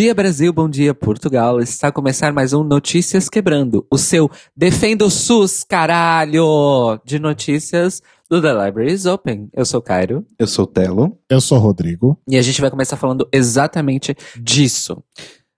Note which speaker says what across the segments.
Speaker 1: Bom dia, Brasil. Bom dia, Portugal. Está a começar mais um Notícias Quebrando. O seu Defenda o SUS, caralho! De notícias do The Library is Open. Eu sou o Cairo.
Speaker 2: Eu sou o Telo.
Speaker 3: Eu sou o Rodrigo.
Speaker 1: E a gente vai começar falando exatamente disso.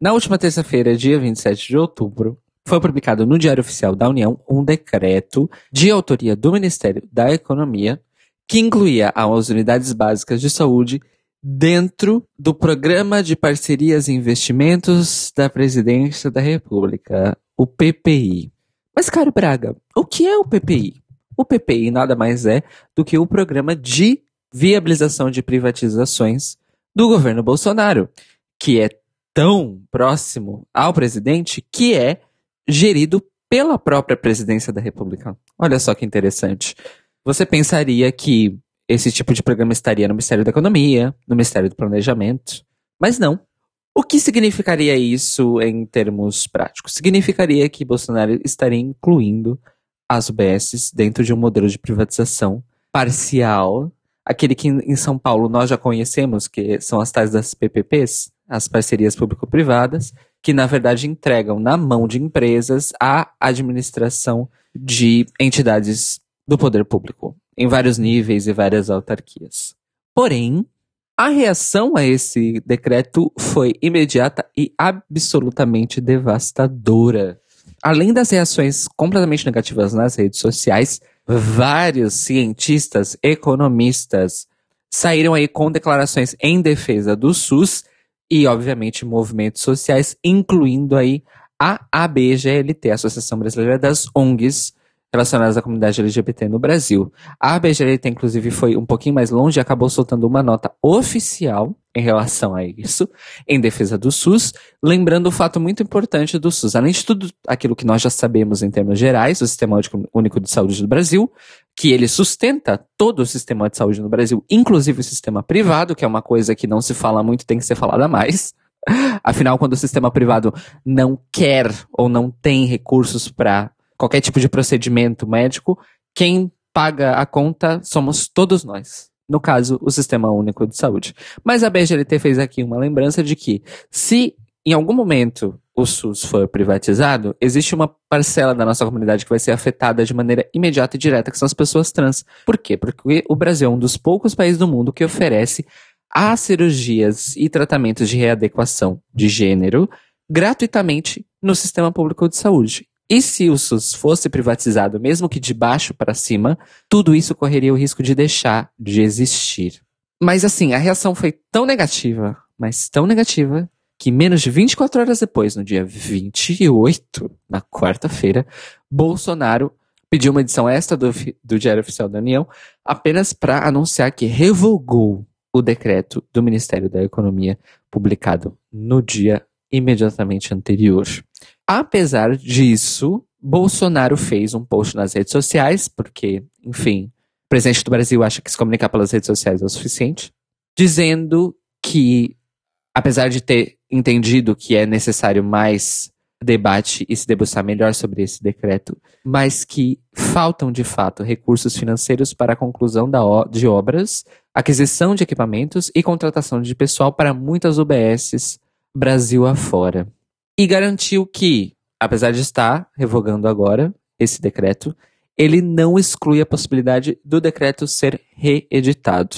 Speaker 1: Na última terça-feira, dia 27 de outubro, foi publicado no Diário Oficial da União um decreto de autoria do Ministério da Economia que incluía as unidades básicas de saúde dentro do Programa de Parcerias e Investimentos da Presidência da República, o PPI. Mas, caro Braga, o que é o PPI? O PPI nada mais é do que o Programa de Viabilização de Privatizações do governo Bolsonaro, que é tão próximo ao presidente que é gerido pela própria presidência da República. Olha só que interessante. Você pensaria que esse tipo de programa estaria no Ministério da Economia, no Ministério do Planejamento, mas não. O que significaria isso em termos práticos? Significaria que Bolsonaro estaria incluindo as UBSs dentro de um modelo de privatização parcial, aquele que em São Paulo nós já conhecemos, que são as tais das PPPs, as parcerias público-privadas, que na verdade entregam na mão de empresas a administração de entidades do poder público em vários níveis e várias autarquias. Porém, a reação a esse decreto foi imediata e absolutamente devastadora. Além das reações completamente negativas nas redes sociais, vários cientistas, economistas saíram aí com declarações em defesa do SUS e, obviamente, movimentos sociais, incluindo aí a ABGLT, Associação Brasileira das ONGs, relacionadas à comunidade LGBT no Brasil. A ABGLT, inclusive, foi um pouquinho mais longe e acabou soltando uma nota oficial em relação a isso, em defesa do SUS, lembrando o fato muito importante do SUS. Além de tudo aquilo que nós já sabemos em termos gerais, o Sistema Único de Saúde do Brasil, que ele sustenta todo o sistema de saúde no Brasil, inclusive o sistema privado, que é uma coisa que não se fala muito, tem que ser falada mais. Afinal, quando o sistema privado não quer ou não tem recursos para qualquer tipo de procedimento médico, quem paga a conta somos todos nós. No caso, o Sistema Único de Saúde. Mas a BGLT fez aqui uma lembrança de que, se em algum momento o SUS for privatizado, existe uma parcela da nossa comunidade que vai ser afetada de maneira imediata e direta, que são as pessoas trans. Por quê? Porque o Brasil é um dos poucos países do mundo que oferece as cirurgias e tratamentos de readequação de gênero gratuitamente no sistema público de saúde. E se o SUS fosse privatizado, mesmo que de baixo para cima, tudo isso correria o risco de deixar de existir. Mas assim, a reação foi tão negativa, mas tão negativa, que menos de 24 horas depois, no dia 28, na quarta-feira, Bolsonaro pediu uma edição extra do, do Diário Oficial da União apenas para anunciar que revogou o decreto do Ministério da Economia publicado no dia imediatamente anterior. Apesar disso, Bolsonaro fez um post nas redes sociais, porque, enfim, o presidente do Brasil acha que se comunicar pelas redes sociais é o suficiente, dizendo que, apesar de ter entendido que é necessário mais debate e se debruçar melhor sobre esse decreto, mas que faltam de fato recursos financeiros para a conclusão de obras, aquisição de equipamentos e contratação de pessoal para muitas UBSs Brasil afora e garantiu que, apesar de estar revogando agora esse decreto, ele não exclui a possibilidade do decreto ser reeditado,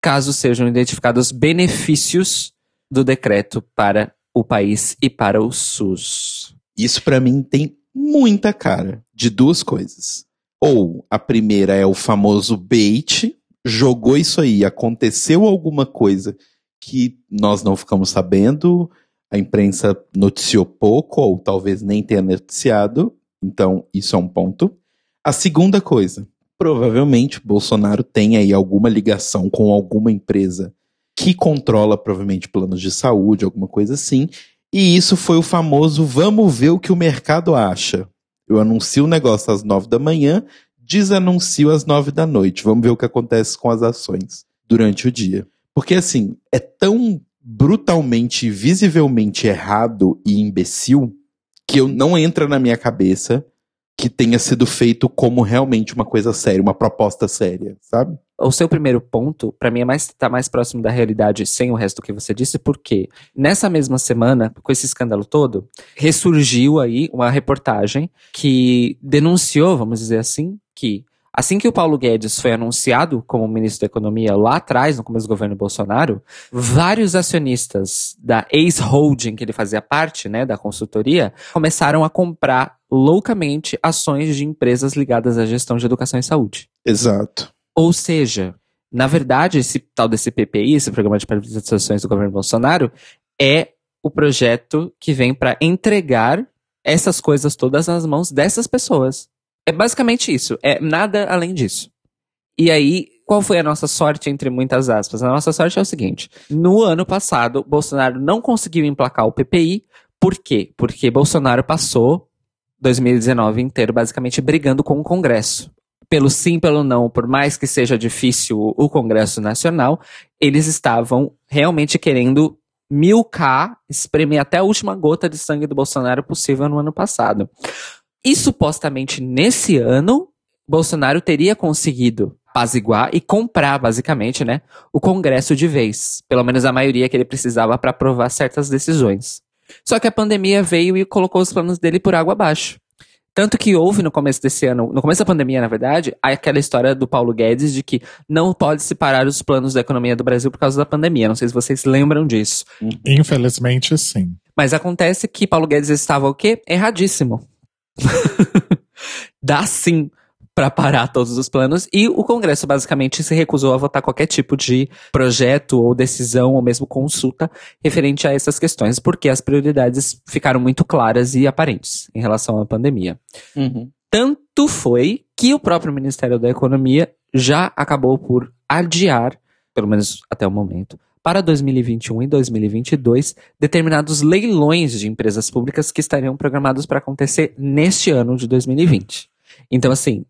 Speaker 1: caso sejam identificados benefícios do decreto para o país e para o SUS.
Speaker 2: Isso para mim tem muita cara de duas coisas. Ou a primeira é o famoso bait, jogou isso aí, aconteceu alguma coisa que nós não ficamos sabendo, a imprensa noticiou pouco, ou talvez nem tenha noticiado, então isso é um ponto. A segunda coisa, provavelmente Bolsonaro tem aí alguma ligação com alguma empresa que controla provavelmente planos de saúde, alguma coisa assim, e isso foi o famoso vamos ver o que o mercado acha. Eu anuncio o negócio às nove da manhã, desanuncio às nove da noite. Vamos ver o que acontece com as ações durante o dia. Porque assim, é tão brutalmente, visivelmente errado e imbecil que eu não entra na minha cabeça que tenha sido feito como realmente uma coisa séria, uma proposta séria, sabe?
Speaker 1: O seu primeiro ponto, para mim, é mais tá mais próximo da realidade sem o resto que você disse, porque nessa mesma semana, com esse escândalo todo, ressurgiu aí uma reportagem que denunciou, vamos dizer assim, que Assim que o Paulo Guedes foi anunciado como ministro da Economia lá atrás, no começo do governo Bolsonaro, vários acionistas da ex-holding que ele fazia parte, né, da consultoria, começaram a comprar loucamente ações de empresas ligadas à gestão de educação e saúde.
Speaker 2: Exato.
Speaker 1: Ou seja, na verdade, esse tal desse PPI, esse programa de privatizações do governo Bolsonaro, é o projeto que vem para entregar essas coisas todas nas mãos dessas pessoas. É basicamente isso. É nada além disso. E aí, qual foi a nossa sorte, entre muitas aspas? A nossa sorte é o seguinte: no ano passado, Bolsonaro não conseguiu emplacar o PPI. Por quê? Porque Bolsonaro passou 2019 inteiro basicamente brigando com o Congresso. Pelo sim, pelo não, por mais que seja difícil o Congresso Nacional, eles estavam realmente querendo milcar, espremer até a última gota de sangue do Bolsonaro possível no ano passado. E supostamente nesse ano, Bolsonaro teria conseguido apaziguar e comprar, basicamente, né, o Congresso de vez. Pelo menos a maioria que ele precisava para aprovar certas decisões. Só que a pandemia veio e colocou os planos dele por água abaixo. Tanto que houve no começo desse ano, no começo da pandemia, na verdade, aquela história do Paulo Guedes de que não pode separar os planos da economia do Brasil por causa da pandemia. Não sei se vocês lembram disso.
Speaker 3: Infelizmente, sim.
Speaker 1: Mas acontece que Paulo Guedes estava o quê? Erradíssimo. Dá sim para parar todos os planos e o Congresso basicamente se recusou a votar qualquer tipo de projeto ou decisão ou mesmo consulta referente a essas questões, porque as prioridades ficaram muito claras e aparentes em relação à pandemia.
Speaker 2: Uhum.
Speaker 1: Tanto foi que o próprio Ministério da Economia já acabou por adiar, pelo menos até o momento, para 2021 e 2022 determinados leilões de empresas públicas que estariam programados para acontecer neste ano de 2020. Então, assim,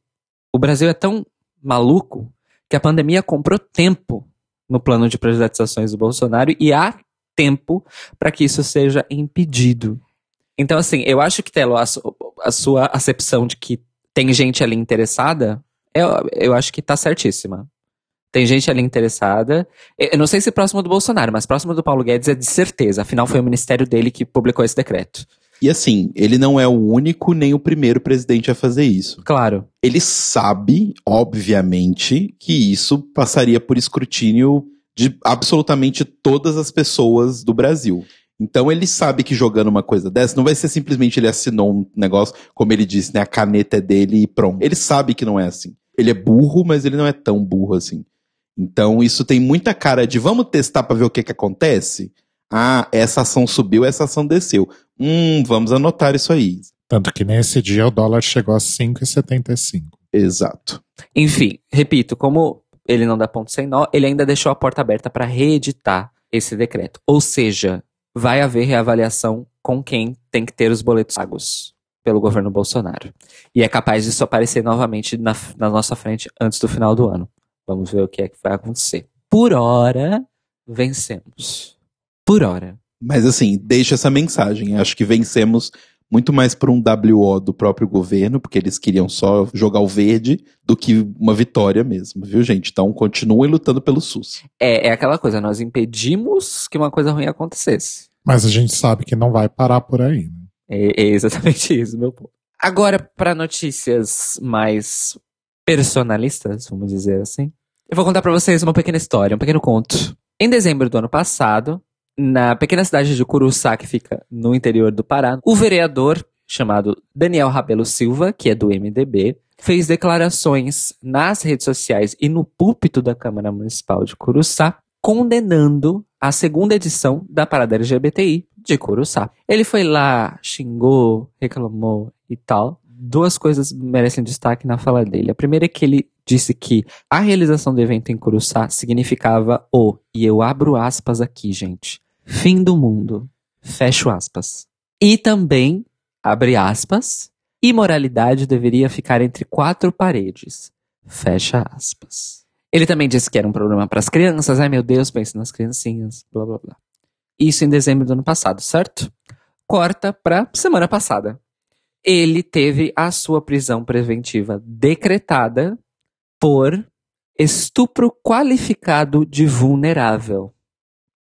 Speaker 1: o Brasil é tão maluco que a pandemia comprou tempo no plano de privatizações do Bolsonaro e há tempo para que isso seja impedido. Então, assim, eu acho que, Telo, a, su a sua acepção de que tem gente ali interessada, eu, eu acho que está certíssima. Tem gente ali interessada. Eu não sei se próximo do Bolsonaro, mas próximo do Paulo Guedes é de certeza. Afinal, foi o ministério dele que publicou esse decreto.
Speaker 2: E assim, ele não é o único nem o primeiro presidente a fazer isso.
Speaker 1: Claro.
Speaker 2: Ele sabe, obviamente, que isso passaria por escrutínio de absolutamente todas as pessoas do Brasil. Então ele sabe que jogando uma coisa dessa não vai ser simplesmente ele assinou um negócio, como ele disse, né? A caneta é dele e pronto. Ele sabe que não é assim. Ele é burro, mas ele não é tão burro assim. Então isso tem muita cara de vamos testar para ver o que, que acontece. Ah, essa ação subiu, essa ação desceu. Hum, vamos anotar isso aí.
Speaker 3: Tanto que nesse dia o dólar chegou a 5,75.
Speaker 2: Exato.
Speaker 1: Enfim, repito, como ele não dá ponto sem nó, ele ainda deixou a porta aberta para reeditar esse decreto. Ou seja, vai haver reavaliação com quem tem que ter os boletos pagos pelo governo Bolsonaro. E é capaz disso aparecer novamente na, na nossa frente antes do final do ano. Vamos ver o que é que vai acontecer. Por hora, vencemos. Por hora.
Speaker 2: Mas assim, deixa essa mensagem. Acho que vencemos muito mais por um WO do próprio governo, porque eles queriam só jogar o verde, do que uma vitória mesmo, viu, gente? Então continuem lutando pelo SUS.
Speaker 1: É, é aquela coisa, nós impedimos que uma coisa ruim acontecesse.
Speaker 3: Mas a gente sabe que não vai parar por aí. Né?
Speaker 1: É, é exatamente isso, meu ponto. Agora, para notícias mais personalistas, vamos dizer assim, eu vou contar para vocês uma pequena história, um pequeno conto. Em dezembro do ano passado, na pequena cidade de Curuçá, que fica no interior do Pará, o vereador chamado Daniel Rabelo Silva, que é do MDB, fez declarações nas redes sociais e no púlpito da Câmara Municipal de Curuçá, condenando a segunda edição da Parada LGBTI de Curuçá. Ele foi lá, xingou, reclamou e tal duas coisas merecem destaque na fala dele. A primeira é que ele disse que a realização do evento em Curuçá significava o, e eu abro aspas aqui, gente, fim do mundo, fecho aspas. E também, abre aspas, imoralidade deveria ficar entre quatro paredes, fecha aspas. Ele também disse que era um problema para as crianças, ai meu Deus, pense nas criancinhas, blá blá blá. Isso em dezembro do ano passado, certo? Corta para semana passada ele teve a sua prisão preventiva decretada por estupro qualificado de vulnerável.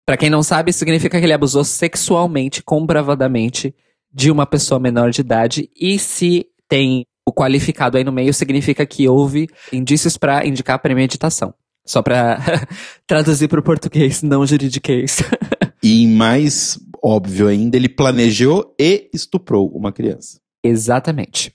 Speaker 1: Para quem não sabe, significa que ele abusou sexualmente, comprovadamente, de uma pessoa menor de idade. E se tem o qualificado aí no meio, significa que houve indícios para indicar premeditação. Só para traduzir para o português, não juridiquês.
Speaker 2: e mais óbvio ainda, ele planejou e estuprou uma criança.
Speaker 1: Exatamente.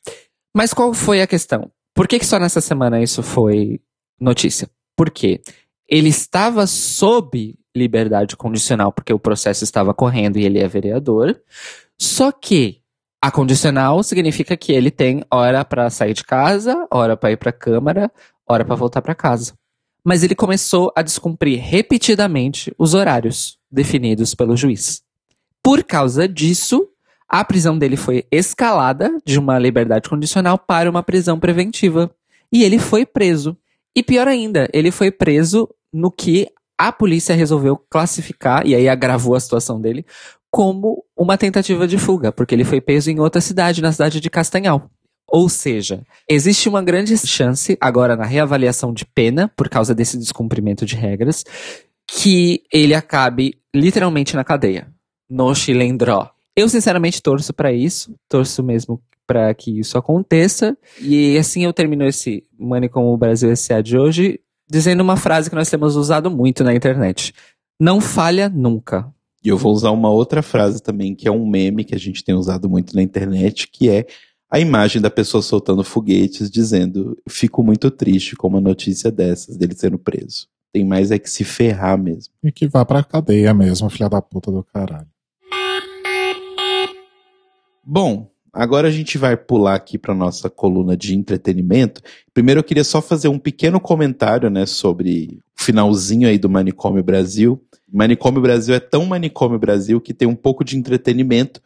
Speaker 1: Mas qual foi a questão? Por que, que só nessa semana isso foi notícia? Porque ele estava sob liberdade condicional, porque o processo estava correndo e ele é vereador. Só que a condicional significa que ele tem hora para sair de casa, hora para ir para a câmara, hora para voltar para casa. Mas ele começou a descumprir repetidamente os horários definidos pelo juiz. Por causa disso, a prisão dele foi escalada de uma liberdade condicional para uma prisão preventiva. E ele foi preso. E pior ainda, ele foi preso no que a polícia resolveu classificar, e aí agravou a situação dele, como uma tentativa de fuga, porque ele foi preso em outra cidade, na cidade de Castanhal. Ou seja, existe uma grande chance, agora na reavaliação de pena, por causa desse descumprimento de regras, que ele acabe literalmente na cadeia, no Chilendró. Eu sinceramente torço para isso, torço mesmo para que isso aconteça. E assim eu termino esse Money com o Brasil S.A. de hoje dizendo uma frase que nós temos usado muito na internet. Não falha nunca.
Speaker 2: E eu vou usar uma outra frase também, que é um meme que a gente tem usado muito na internet, que é a imagem da pessoa soltando foguetes dizendo: Fico muito triste com uma notícia dessas, dele sendo preso. Tem mais é que se ferrar mesmo.
Speaker 3: E que vá pra cadeia mesmo, filha da puta do caralho.
Speaker 2: Bom, agora a gente vai pular aqui para nossa coluna de entretenimento. Primeiro eu queria só fazer um pequeno comentário, né, sobre o finalzinho aí do Manicômio Brasil. Manicômio Brasil é tão Manicômio Brasil que tem um pouco de entretenimento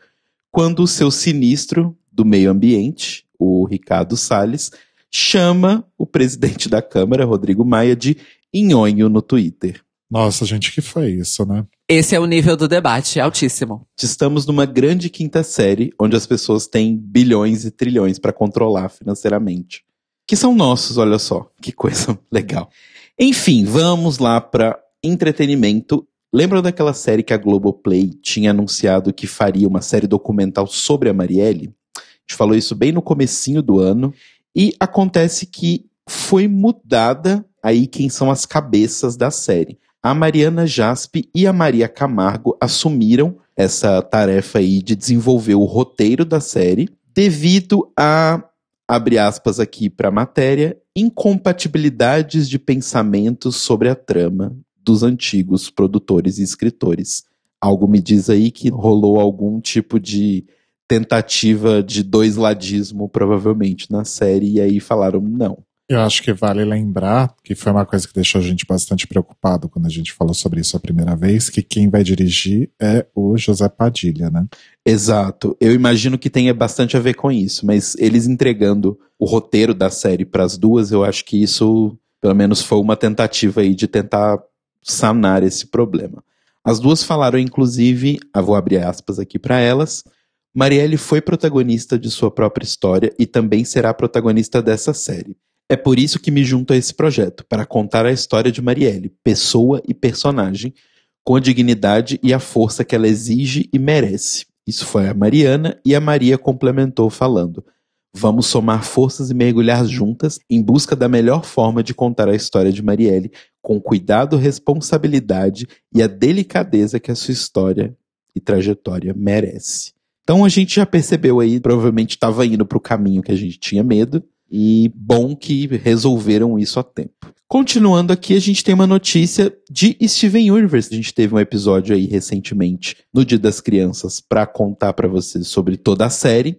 Speaker 2: quando o seu sinistro do meio ambiente, o Ricardo Salles, chama o presidente da Câmara, Rodrigo Maia, de inhonho no Twitter.
Speaker 3: Nossa, gente, que foi isso, né?
Speaker 1: Esse é o nível do debate, altíssimo.
Speaker 2: Estamos numa grande quinta série, onde as pessoas têm bilhões e trilhões para controlar financeiramente. Que são nossos, olha só, que coisa legal. Enfim, vamos lá para entretenimento. Lembram daquela série que a Globoplay tinha anunciado que faria uma série documental sobre a Marielle? A gente falou isso bem no comecinho do ano. E acontece que foi mudada aí quem são as cabeças da série a Mariana Jaspe e a Maria Camargo assumiram essa tarefa aí de desenvolver o roteiro da série devido a, abre aspas aqui para a matéria, incompatibilidades de pensamentos sobre a trama dos antigos produtores e escritores. Algo me diz aí que rolou algum tipo de tentativa de dois ladismo, provavelmente, na série, e aí falaram não.
Speaker 3: Eu acho que vale lembrar que foi uma coisa que deixou a gente bastante preocupado quando a gente falou sobre isso a primeira vez, que quem vai dirigir é o José Padilha, né?
Speaker 2: Exato. Eu imagino que tenha bastante a ver com isso, mas eles entregando o roteiro da série para as duas, eu acho que isso, pelo menos, foi uma tentativa aí de tentar sanar esse problema. As duas falaram, inclusive, eu vou abrir aspas aqui para elas. Marielle foi protagonista de sua própria história e também será protagonista dessa série. É por isso que me junto a esse projeto, para contar a história de Marielle, pessoa e personagem, com a dignidade e a força que ela exige e merece. Isso foi a Mariana e a Maria complementou falando: Vamos somar forças e mergulhar juntas em busca da melhor forma de contar a história de Marielle, com cuidado, responsabilidade e a delicadeza que a sua história e trajetória merece. Então a gente já percebeu aí, provavelmente estava indo para o caminho que a gente tinha medo, e bom que resolveram isso a tempo. Continuando aqui, a gente tem uma notícia de Steven Universe. A gente teve um episódio aí recentemente, no Dia das Crianças, para contar para vocês sobre toda a série.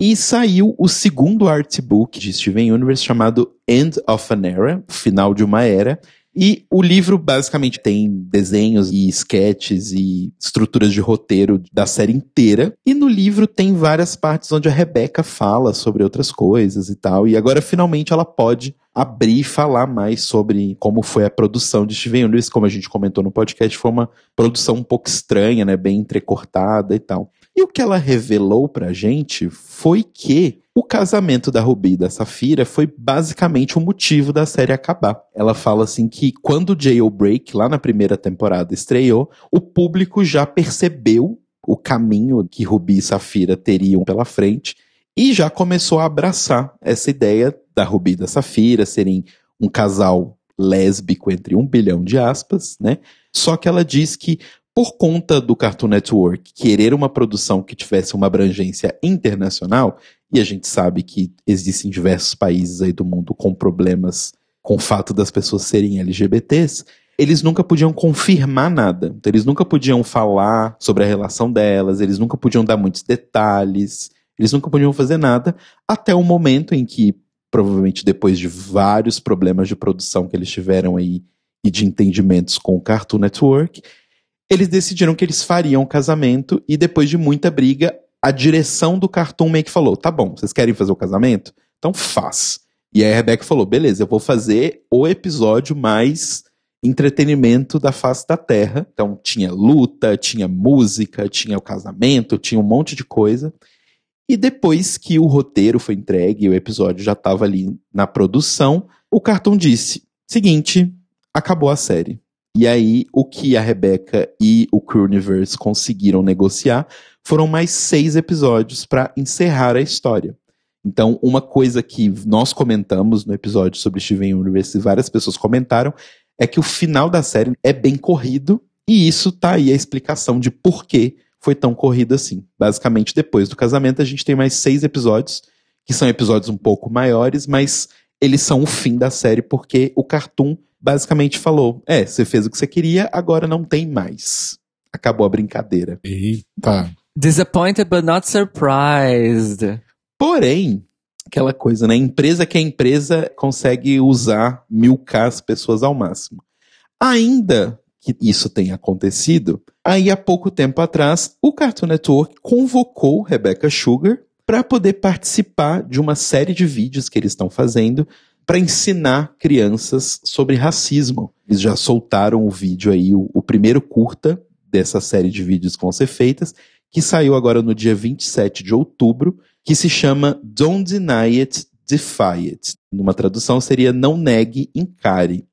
Speaker 2: E saiu o segundo artbook de Steven Universe chamado End of an Era, Final de uma Era, e o livro basicamente tem desenhos e sketches e estruturas de roteiro da série inteira. E no livro tem várias partes onde a Rebecca fala sobre outras coisas e tal. E agora finalmente ela pode abrir e falar mais sobre como foi a produção de Steven Universe, como a gente comentou no podcast, foi uma produção um pouco estranha, né, bem entrecortada e tal. E o que ela revelou pra gente foi que o casamento da Ruby e da Safira foi basicamente o motivo da série acabar. Ela fala assim que quando Jailbreak, lá na primeira temporada, estreou, o público já percebeu o caminho que Ruby e Safira teriam pela frente e já começou a abraçar essa ideia da Ruby e da Safira serem um casal lésbico entre um bilhão de aspas, né? Só que ela diz que por conta do Cartoon Network querer uma produção que tivesse uma abrangência internacional, e a gente sabe que existem diversos países aí do mundo com problemas com o fato das pessoas serem LGBTs, eles nunca podiam confirmar nada. Então, eles nunca podiam falar sobre a relação delas, eles nunca podiam dar muitos detalhes, eles nunca podiam fazer nada, até o momento em que, provavelmente depois de vários problemas de produção que eles tiveram aí e de entendimentos com o Cartoon Network, eles decidiram que eles fariam o casamento e depois de muita briga, a direção do Cartoon meio que falou: tá bom, vocês querem fazer o casamento? Então faz. E aí a Rebecca falou: beleza, eu vou fazer o episódio mais entretenimento da face da Terra. Então tinha luta, tinha música, tinha o casamento, tinha um monte de coisa. E depois que o roteiro foi entregue e o episódio já estava ali na produção, o Cartoon disse: seguinte, acabou a série. E aí, o que a Rebecca e o Crewniverse conseguiram negociar foram mais seis episódios para encerrar a história. Então, uma coisa que nós comentamos no episódio sobre Steven Universe e várias pessoas comentaram é que o final da série é bem corrido e isso tá aí a explicação de por que foi tão corrido assim. Basicamente, depois do casamento, a gente tem mais seis episódios, que são episódios um pouco maiores, mas eles são o fim da série porque o Cartoon basicamente falou: é, você fez o que você queria, agora não tem mais. Acabou a brincadeira.
Speaker 3: Eita.
Speaker 1: Disappointed but not surprised.
Speaker 2: Porém, aquela coisa, né? Empresa que é empresa consegue usar milcar as pessoas ao máximo. Ainda que isso tenha acontecido, aí há pouco tempo atrás, o Cartoon Network convocou Rebecca Sugar para poder participar de uma série de vídeos que eles estão fazendo para ensinar crianças sobre racismo. Eles já soltaram o vídeo aí, o, o, primeiro curta dessa série de vídeos que vão ser feitas, que saiu agora no dia 27 de outubro, que se chama Don't Deny It, Defy It. Numa tradução seria Não Negue, Encare.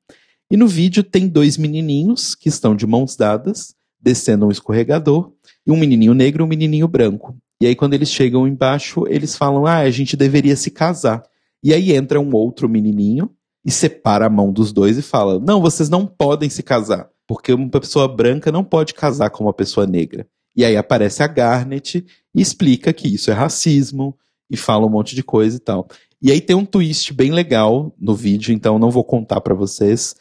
Speaker 2: E no vídeo tem dois menininhos que estão de mãos dadas, descendo um escorregador, e um menininho negro e um menininho branco. E aí, quando eles chegam embaixo, eles falam: Ah, a gente deveria se casar. E aí entra um outro menininho e separa a mão dos dois e fala: Não, vocês não podem se casar, porque uma pessoa branca não pode casar com uma pessoa negra. E aí aparece a Garnet e explica que isso é racismo e fala um monte de coisa e tal. E aí tem um twist bem legal no vídeo, então não vou contar para vocês.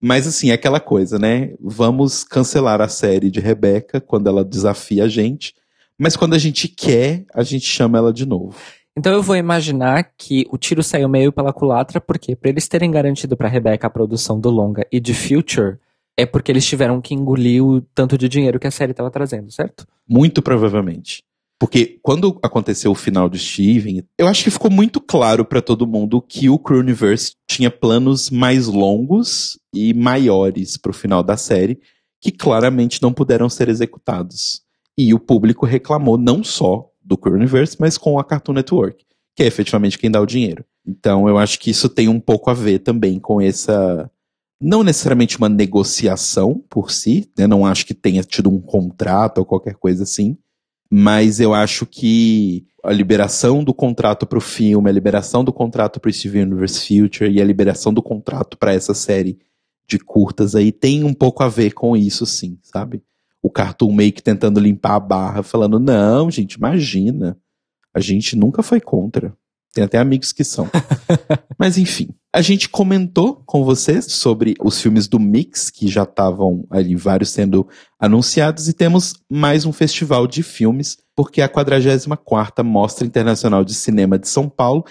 Speaker 2: Mas assim, é aquela coisa, né? Vamos cancelar a série de Rebeca quando ela desafia a gente. Mas quando a gente quer, a gente chama ela de novo.
Speaker 1: Então eu vou imaginar que o tiro saiu meio pela culatra, porque para eles terem garantido para Rebecca a produção do longa e de Future, é porque eles tiveram que engolir o tanto de dinheiro que a série estava trazendo, certo?
Speaker 2: Muito provavelmente. Porque quando aconteceu o final de Steven, eu acho que ficou muito claro para todo mundo que o Crewniverse tinha planos mais longos e maiores para o final da série, que claramente não puderam ser executados. E o público reclamou não só do Universe, mas com a Cartoon Network, que é efetivamente quem dá o dinheiro. Então eu acho que isso tem um pouco a ver também com essa. Não necessariamente uma negociação por si, né? não acho que tenha tido um contrato ou qualquer coisa assim, mas eu acho que a liberação do contrato para o filme, a liberação do contrato para o Steven Universe Future e a liberação do contrato para essa série de curtas aí tem um pouco a ver com isso, sim, sabe? o Cartoon Make tentando limpar a barra, falando: não, gente, imagina. A gente nunca foi contra. Tem até amigos que são. Mas enfim. A gente comentou com vocês sobre os filmes do Mix, que já estavam ali vários sendo anunciados, e temos mais um festival de filmes, porque a 44ª Mostra Internacional de Cinema de São Paulo,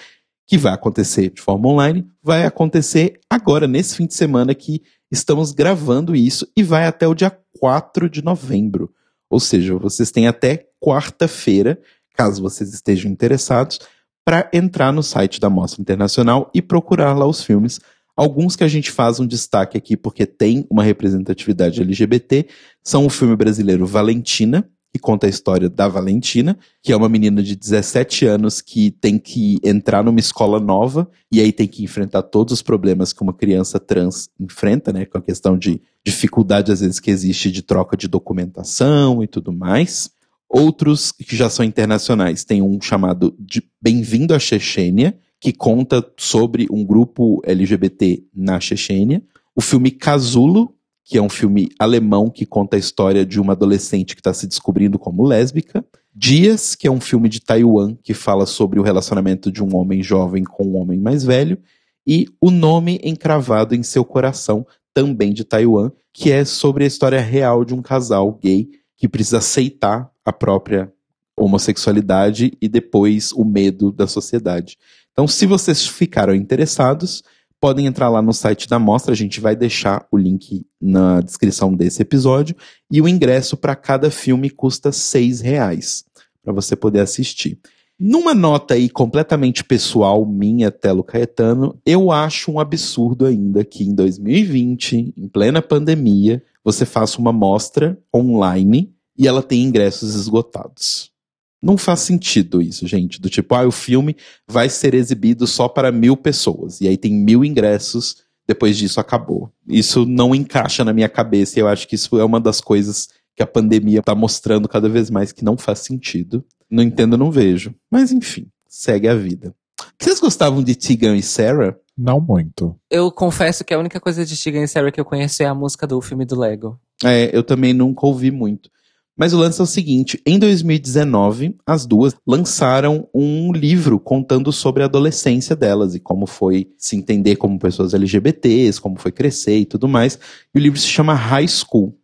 Speaker 2: que vai acontecer de forma online, vai acontecer agora, nesse fim de semana que estamos gravando isso, e vai até o dia 4 de novembro. Ou seja, vocês têm até quarta-feira, caso vocês estejam interessados, para entrar no site da Mostra Internacional e procurar lá os filmes. Alguns que a gente faz um destaque aqui porque tem uma representatividade LGBT são o filme brasileiro Valentina, que conta a história da Valentina, que é uma menina de 17 anos que tem que entrar numa escola nova e aí tem que enfrentar todos os problemas que uma criança trans enfrenta, né, com a questão de dificuldade às vezes que existe de troca de documentação e tudo mais. Outros que já são internacionais, tem um chamado de Bem-vindo à Chechênia, que conta sobre um grupo LGBT na Chechênia. O filme Casulo, que é um filme alemão que conta a história de uma adolescente que está se descobrindo como lésbica. Dias, que é um filme de Taiwan que fala sobre o relacionamento de um homem jovem com um homem mais velho. E O Nome Encravado em Seu Coração, também de Taiwan, que é sobre a história real de um casal gay que precisa aceitar a própria homossexualidade e depois o medo da sociedade. Então, se vocês ficaram interessados, podem entrar lá no site da mostra, a gente vai deixar o link na descrição desse episódio, e o ingresso para cada filme custa seis reais, para você poder assistir. Numa nota aí completamente pessoal minha, Telo Caetano, eu acho um absurdo ainda que em 2020, em plena pandemia, você faça uma mostra online e ela tem ingressos esgotados. Não faz sentido isso, gente. Do tipo, ah, o filme vai ser exibido só para mil pessoas. E aí tem mil ingressos, depois disso acabou. Isso não encaixa na minha cabeça. E eu acho que isso é uma das coisas que a pandemia está mostrando cada vez mais que não faz sentido. Não entendo, não vejo. Mas enfim, segue a vida. Vocês gostavam de Tegan e Sarah?
Speaker 3: Não muito.
Speaker 1: Eu confesso que a única coisa de Tegan e Sarah que eu conheço é a música do filme do Lego.
Speaker 2: É, eu também nunca ouvi muito. Mas o lance é o seguinte: em 2019, as duas lançaram um livro contando sobre a adolescência delas e como foi se entender como pessoas LGBTs, como foi crescer e tudo mais. E o livro se chama High School.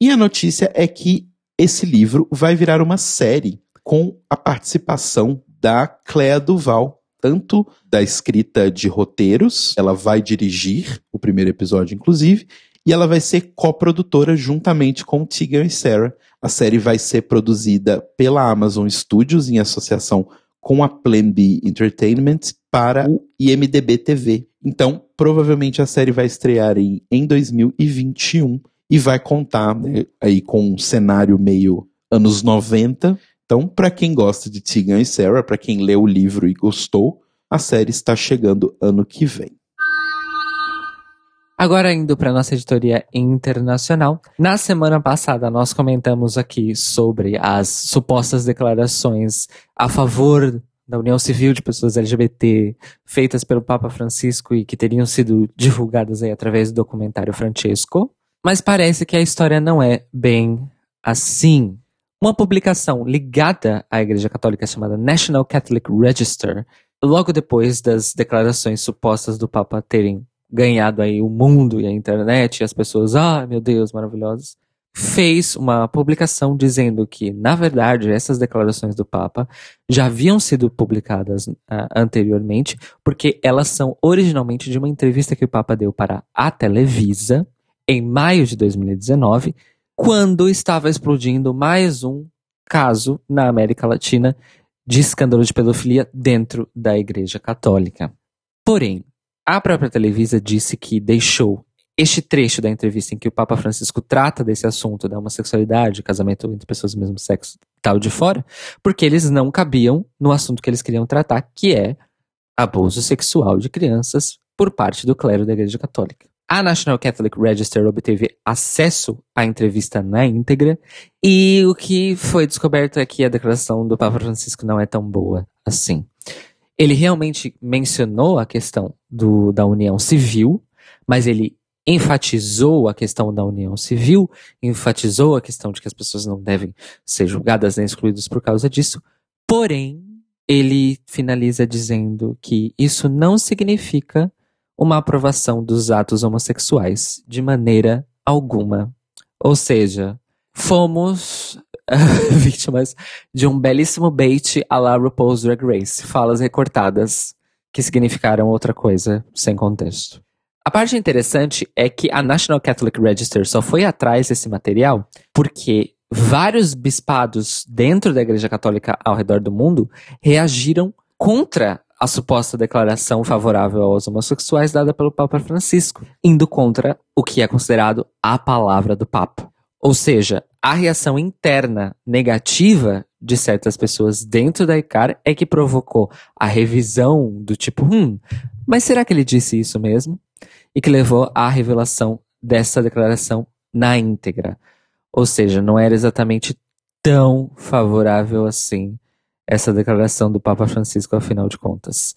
Speaker 2: E a notícia é que esse livro vai virar uma série com a participação da Clea Duval, tanto da escrita de roteiros, ela vai dirigir o primeiro episódio, inclusive, e ela vai ser coprodutora juntamente com Tegan e Sarah. A série vai ser produzida pela Amazon Studios em associação com a Plan B Entertainment para o IMDB TV. Então, provavelmente a série vai estrear em, em 2021 e vai contar né, aí com um cenário meio anos 90. Então, para quem gosta de Tegan e Sarah, para quem leu o livro e gostou, a série está chegando ano que vem.
Speaker 1: Agora indo para nossa editoria internacional. Na semana passada nós comentamos aqui sobre as supostas declarações a favor da união civil de pessoas LGBT feitas pelo Papa Francisco e que teriam sido divulgadas aí através do documentário Francesco. Mas parece que a história não é bem assim. Uma publicação ligada à Igreja Católica chamada National Catholic Register, logo depois das declarações supostas do Papa terem ganhado aí o mundo e a internet e as pessoas, ah, meu Deus, maravilhosas, fez uma publicação dizendo que, na verdade, essas declarações do Papa já haviam sido publicadas uh, anteriormente, porque elas são originalmente de uma entrevista que o Papa deu para a Televisa em maio de 2019, quando estava explodindo mais um caso na América Latina de escândalo de pedofilia dentro da Igreja Católica. Porém, a própria Televisa disse que deixou este trecho da entrevista em que o Papa Francisco trata desse assunto da homossexualidade, casamento entre pessoas do mesmo sexo, tal de fora, porque eles não cabiam no assunto que eles queriam tratar, que é abuso sexual de crianças por parte do clero da Igreja Católica. A National Catholic Register obteve acesso à entrevista na íntegra e o que foi descoberto é que a declaração do Papa Francisco não é tão boa assim ele realmente mencionou a questão do, da união civil, mas ele enfatizou a questão da união civil, enfatizou a questão de que as pessoas não devem ser julgadas nem excluídas por causa disso, porém, ele finaliza dizendo que isso não significa uma aprovação dos atos homossexuais de maneira alguma. Ou seja, fomos vítimas de um belíssimo bait a la RuPaul's Drag Race, falas recortadas que significaram outra coisa sem contexto. A parte interessante é que a National Catholic Register só foi atrás desse material porque vários bispados dentro da Igreja Católica ao redor do mundo reagiram contra a suposta declaração favorável aos homossexuais dada pelo Papa Francisco, indo contra o que é considerado a palavra do Papa. Ou seja, a reação interna negativa de certas pessoas dentro da ICAR é que provocou a revisão do tipo, hum, mas será que ele disse isso mesmo? E que levou à revelação dessa declaração na íntegra. Ou seja, não era exatamente tão favorável assim essa declaração do Papa Francisco, afinal de contas.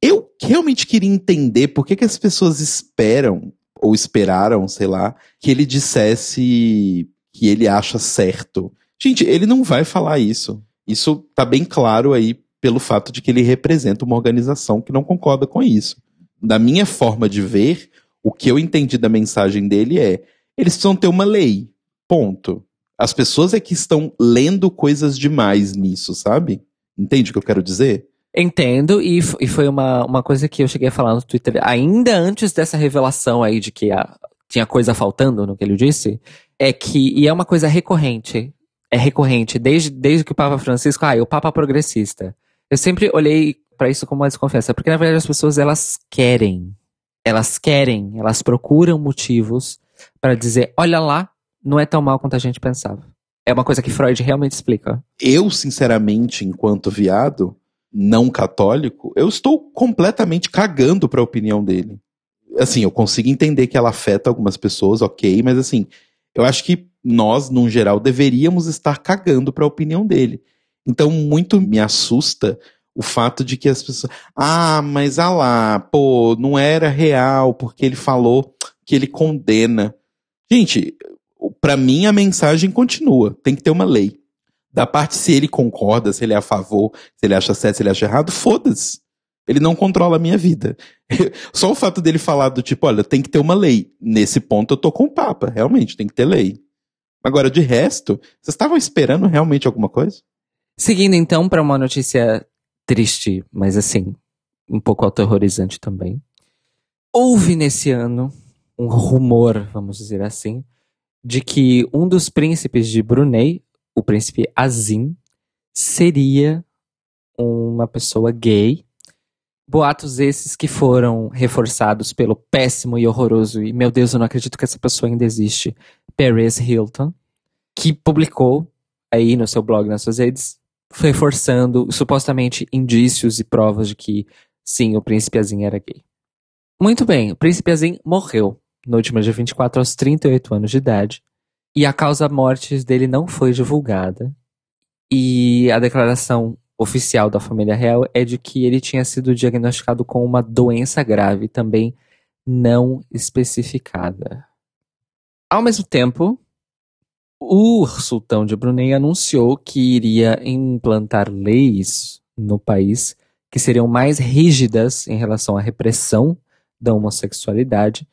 Speaker 2: Eu realmente queria entender por que, que as pessoas esperam, ou esperaram, sei lá, que ele dissesse que ele acha certo. Gente, ele não vai falar isso. Isso tá bem claro aí pelo fato de que ele representa uma organização que não concorda com isso. Da minha forma de ver, o que eu entendi da mensagem dele é: eles precisam ter uma lei. Ponto. As pessoas é que estão lendo coisas demais nisso, sabe? Entende o que eu quero dizer?
Speaker 1: Entendo, e, e foi uma, uma coisa que eu cheguei a falar no Twitter ainda antes dessa revelação aí de que a, tinha coisa faltando no que ele disse, é que, e é uma coisa recorrente, é recorrente, desde, desde que o Papa Francisco, ah, é o Papa progressista. Eu sempre olhei para isso como uma desconfiança, porque na verdade as pessoas elas querem, elas querem, elas procuram motivos para dizer, olha lá, não é tão mal quanto a gente pensava. É uma coisa que Freud realmente explica.
Speaker 2: Eu, sinceramente, enquanto viado, não católico, eu estou completamente cagando para a opinião dele. Assim, eu consigo entender que ela afeta algumas pessoas, ok, mas assim, eu acho que nós, num geral, deveríamos estar cagando para a opinião dele. Então, muito me assusta o fato de que as pessoas. Ah, mas ah lá, pô, não era real, porque ele falou que ele condena. Gente, para mim a mensagem continua. Tem que ter uma lei. Da parte se ele concorda, se ele é a favor, se ele acha certo, se ele acha errado, foda-se. Ele não controla a minha vida. Só o fato dele falar do tipo, olha, tem que ter uma lei. Nesse ponto eu tô com o Papa, realmente, tem que ter lei. Agora, de resto, vocês estavam esperando realmente alguma coisa?
Speaker 1: Seguindo então para uma notícia triste, mas assim, um pouco aterrorizante também. Houve nesse ano um rumor, vamos dizer assim, de que um dos príncipes de Brunei, o príncipe Azim, seria uma pessoa gay. Boatos esses que foram reforçados pelo péssimo e horroroso, e meu Deus, eu não acredito que essa pessoa ainda existe, Paris Hilton, que publicou aí no seu blog, nas suas redes, reforçando supostamente indícios e provas de que sim, o príncipe Azim era gay. Muito bem, o príncipe Azim morreu no último dia 24 aos 38 anos de idade, e a causa mortes dele não foi divulgada. E a declaração oficial da família real é de que ele tinha sido diagnosticado com uma doença grave, também não especificada. Ao mesmo tempo, o sultão de Brunei anunciou que iria implantar leis no país que seriam mais rígidas em relação à repressão da homossexualidade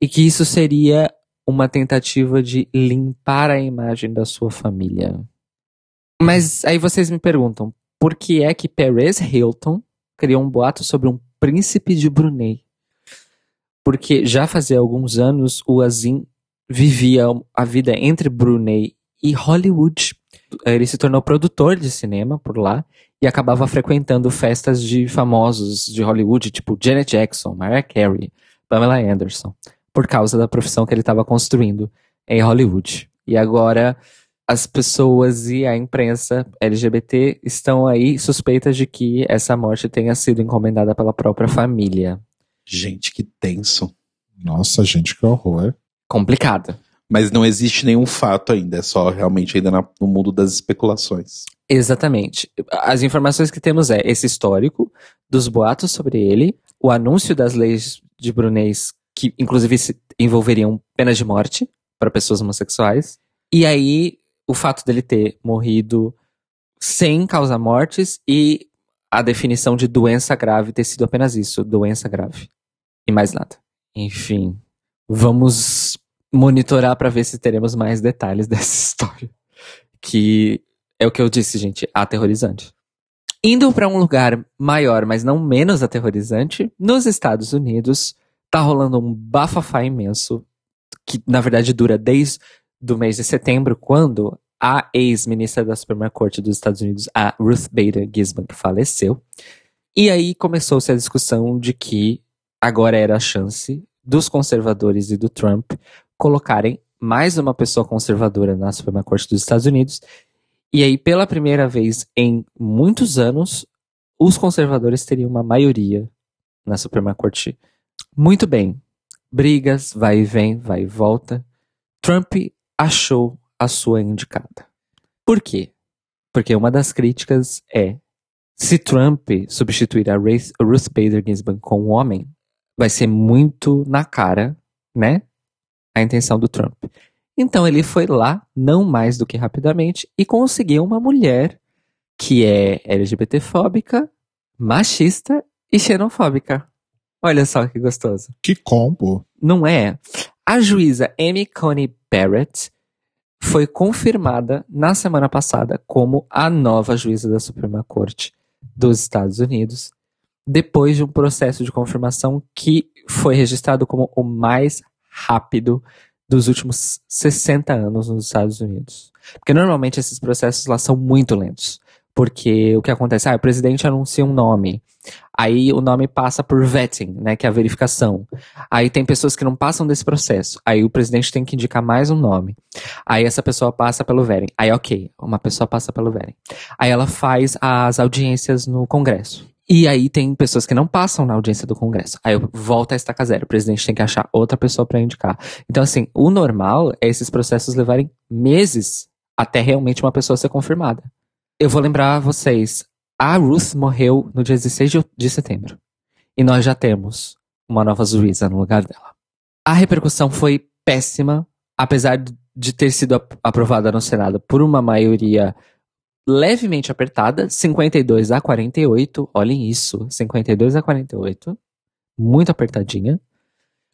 Speaker 1: e que isso seria uma tentativa de limpar a imagem da sua família. Mas aí vocês me perguntam, por que é que Perez Hilton criou um boato sobre um príncipe de Brunei? Porque já fazia alguns anos o Azim vivia a vida entre Brunei e Hollywood. Ele se tornou produtor de cinema por lá e acabava frequentando festas de famosos de Hollywood, tipo Janet Jackson, Mariah Carey, Pamela Anderson por causa da profissão que ele estava construindo em Hollywood. E agora as pessoas e a imprensa LGBT estão aí suspeitas de que essa morte tenha sido encomendada pela própria família.
Speaker 2: Gente, que tenso.
Speaker 3: Nossa, gente, que horror.
Speaker 1: Complicada.
Speaker 2: Mas não existe nenhum fato ainda, é só realmente ainda na, no mundo das especulações.
Speaker 1: Exatamente. As informações que temos é esse histórico dos boatos sobre ele, o anúncio das leis de Brunei que inclusive envolveriam pena de morte para pessoas homossexuais. E aí, o fato dele ter morrido sem causar mortes e a definição de doença grave ter sido apenas isso, doença grave. E mais nada. Enfim, vamos monitorar para ver se teremos mais detalhes dessa história. Que é o que eu disse, gente, aterrorizante. Indo para um lugar maior, mas não menos aterrorizante, nos Estados Unidos, tá rolando um bafafá imenso, que na verdade dura desde o mês de setembro, quando a ex-ministra da Suprema Corte dos Estados Unidos, a Ruth Bader Ginsburg, faleceu. E aí começou-se a discussão de que agora era a chance dos conservadores e do Trump colocarem mais uma pessoa conservadora na Suprema Corte dos Estados Unidos. E aí, pela primeira vez em muitos anos, os conservadores teriam uma maioria na Suprema Corte. Muito bem. Brigas, vai e vem, vai e volta. Trump achou a sua indicada. Por quê? Porque uma das críticas é: se Trump substituir a Ruth Bader Ginsburg com um homem, vai ser muito na cara, né? A intenção do Trump. Então ele foi lá, não mais do que rapidamente, e conseguiu uma mulher que é LGBTfóbica, machista e xenofóbica. Olha só que gostoso.
Speaker 3: Que combo.
Speaker 1: Não é? A juíza Amy Coney Barrett foi confirmada na semana passada como a nova juíza da Suprema Corte dos Estados Unidos, depois de um processo de confirmação que foi registrado como o mais rápido dos últimos 60 anos nos Estados Unidos. Porque normalmente esses processos lá são muito lentos. Porque o que acontece? Ah, o presidente anuncia um nome. Aí o nome passa por vetting, né, que é a verificação. Aí tem pessoas que não passam desse processo. Aí o presidente tem que indicar mais um nome. Aí essa pessoa passa pelo vetting. Aí ok, uma pessoa passa pelo vetting. Aí ela faz as audiências no Congresso. E aí tem pessoas que não passam na audiência do Congresso. Aí volta a estaca zero. O presidente tem que achar outra pessoa para indicar. Então assim, o normal é esses processos levarem meses até realmente uma pessoa ser confirmada. Eu vou lembrar vocês, a Ruth morreu no dia 16 de setembro. E nós já temos uma nova juíza no lugar dela. A repercussão foi péssima, apesar de ter sido aprovada no Senado por uma maioria levemente apertada, 52 a 48. Olhem isso, 52 a 48. Muito apertadinha.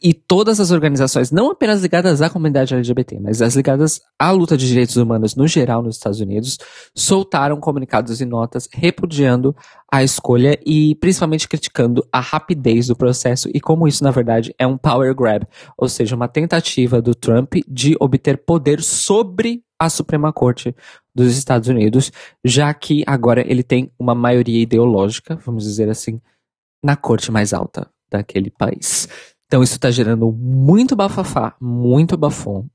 Speaker 1: E todas as organizações, não apenas ligadas à comunidade LGBT, mas as ligadas à luta de direitos humanos no geral nos Estados Unidos, soltaram comunicados e notas repudiando a escolha e principalmente criticando a rapidez do processo e como isso, na verdade, é um power grab, ou seja, uma tentativa do Trump de obter poder sobre a Suprema Corte dos Estados Unidos, já que agora ele tem uma maioria ideológica, vamos dizer assim, na corte mais alta daquele país. Então isso está gerando muito bafafá, muito bafom.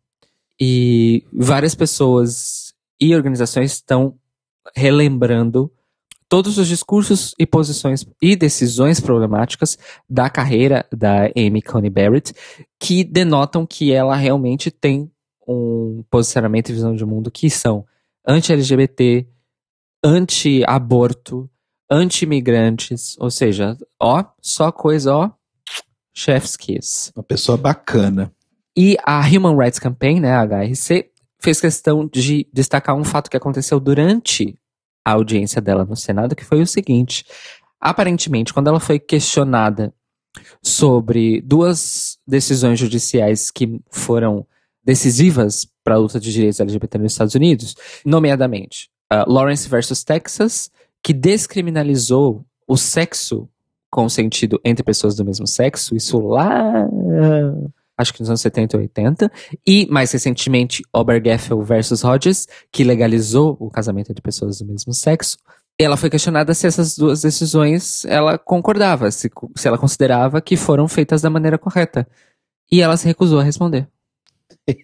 Speaker 1: E várias pessoas e organizações estão relembrando todos os discursos e posições e decisões problemáticas da carreira da Amy Coney Barrett, que denotam que ela realmente tem um posicionamento e visão de mundo que são anti-LGBT, anti-aborto, anti-imigrantes, ou seja, ó, só coisa, ó, Chef's Kiss.
Speaker 2: Uma pessoa bacana.
Speaker 1: E a Human Rights Campaign, né, a HRC, fez questão de destacar um fato que aconteceu durante a audiência dela no Senado, que foi o seguinte. Aparentemente, quando ela foi questionada sobre duas decisões judiciais que foram decisivas para a luta de direitos LGBT nos Estados Unidos, nomeadamente uh, Lawrence versus Texas, que descriminalizou o sexo consentido entre pessoas do mesmo sexo, isso lá, acho que nos anos 70 e 80, e mais recentemente Obergefell versus Hodges, que legalizou o casamento entre pessoas do mesmo sexo. Ela foi questionada se essas duas decisões ela concordava, se, se ela considerava que foram feitas da maneira correta. E ela se recusou a responder.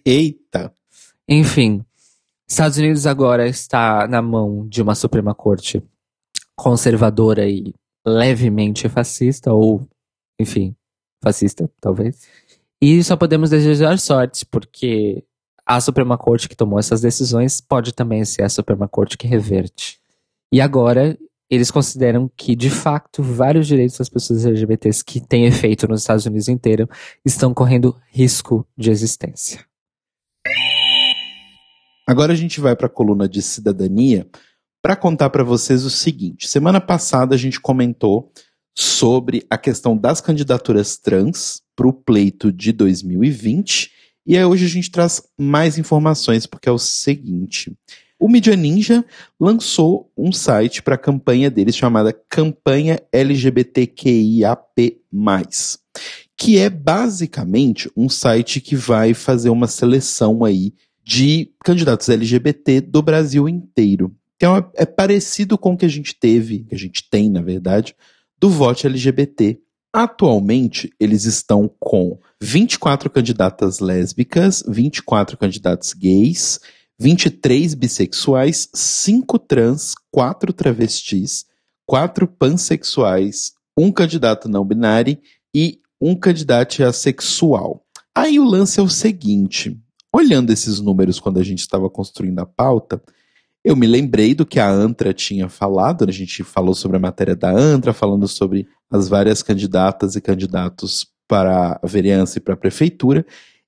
Speaker 2: Eita!
Speaker 1: Enfim, Estados Unidos agora está na mão de uma Suprema Corte conservadora e levemente fascista, ou, enfim, fascista, talvez. E só podemos desejar sorte, porque a Suprema Corte que tomou essas decisões pode também ser a Suprema Corte que reverte. E agora, eles consideram que, de fato, vários direitos das pessoas LGBTs que têm efeito nos Estados Unidos inteiro estão correndo risco de existência.
Speaker 2: Agora a gente vai para a coluna de cidadania para contar para vocês o seguinte: semana passada a gente comentou sobre a questão das candidaturas trans para o pleito de 2020 e aí hoje a gente traz mais informações porque é o seguinte. O Media Ninja lançou um site para a campanha deles chamada Campanha LGBTQIAP+, que é basicamente um site que vai fazer uma seleção aí de candidatos LGBT do Brasil inteiro que é, é parecido com o que a gente teve, que a gente tem, na verdade, do voto LGBT Atualmente, eles estão com 24 candidatas lésbicas, 24 candidatos gays, 23 bissexuais, 5 trans, 4 travestis, 4 pansexuais, um candidato não binário e um candidato assexual. Aí o lance é o seguinte: olhando esses números quando a gente estava construindo a pauta, eu me lembrei do que a Antra tinha falado, a gente falou sobre a matéria da Antra, falando sobre as várias candidatas e candidatos para a vereança e para a prefeitura,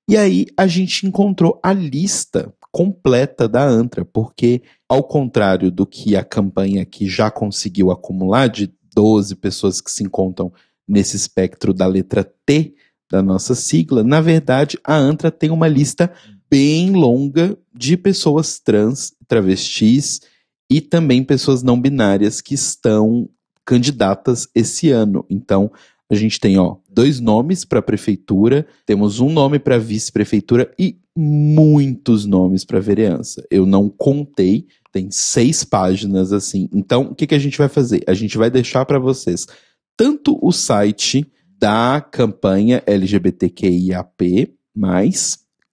Speaker 2: e aí a gente encontrou a lista completa da Antra, porque ao contrário do que a campanha que já conseguiu acumular de 12 pessoas que se encontram nesse espectro da letra T da nossa sigla, na verdade a Antra tem uma lista bem longa de pessoas trans, travestis e também pessoas não binárias que estão candidatas esse ano. Então, a gente tem, ó, dois nomes para prefeitura, temos um nome para vice-prefeitura e muitos nomes para vereança. Eu não contei, tem seis páginas assim. Então, o que, que a gente vai fazer? A gente vai deixar para vocês tanto o site da campanha LGBTQIAP+,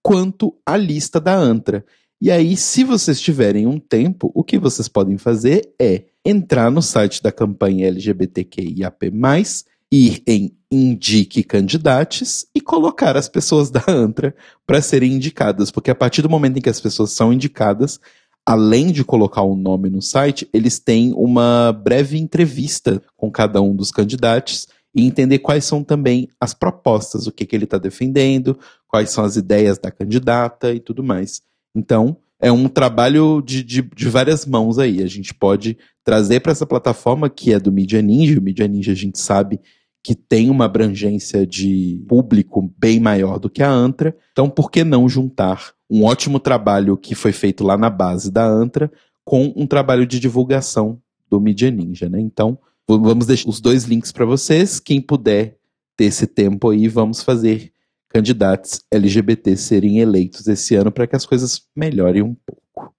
Speaker 2: quanto a lista da ANTRA. E aí, se vocês tiverem um tempo, o que vocês podem fazer é entrar no site da campanha LGBTQIAP+, ir em Indique Candidatos e colocar as pessoas da ANTRA para serem indicadas, porque a partir do momento em que as pessoas são indicadas, além de colocar o um nome no site, eles têm uma breve entrevista com cada um dos candidatos e entender quais são também as propostas, o que, que ele está defendendo, quais são as ideias da candidata e tudo mais. Então, é um trabalho de, de, de várias mãos aí. A gente pode trazer para essa plataforma que é do Media Ninja. O Media Ninja a gente sabe que tem uma abrangência de público bem maior do que a Antra. Então, por que não juntar um ótimo trabalho que foi feito lá na base da Antra com um trabalho de divulgação do Media Ninja, né? Então, vamos deixar os dois links para vocês. Quem puder ter esse tempo aí, vamos fazer candidatos LGBT serem eleitos esse ano para que as coisas melhorem um pouco.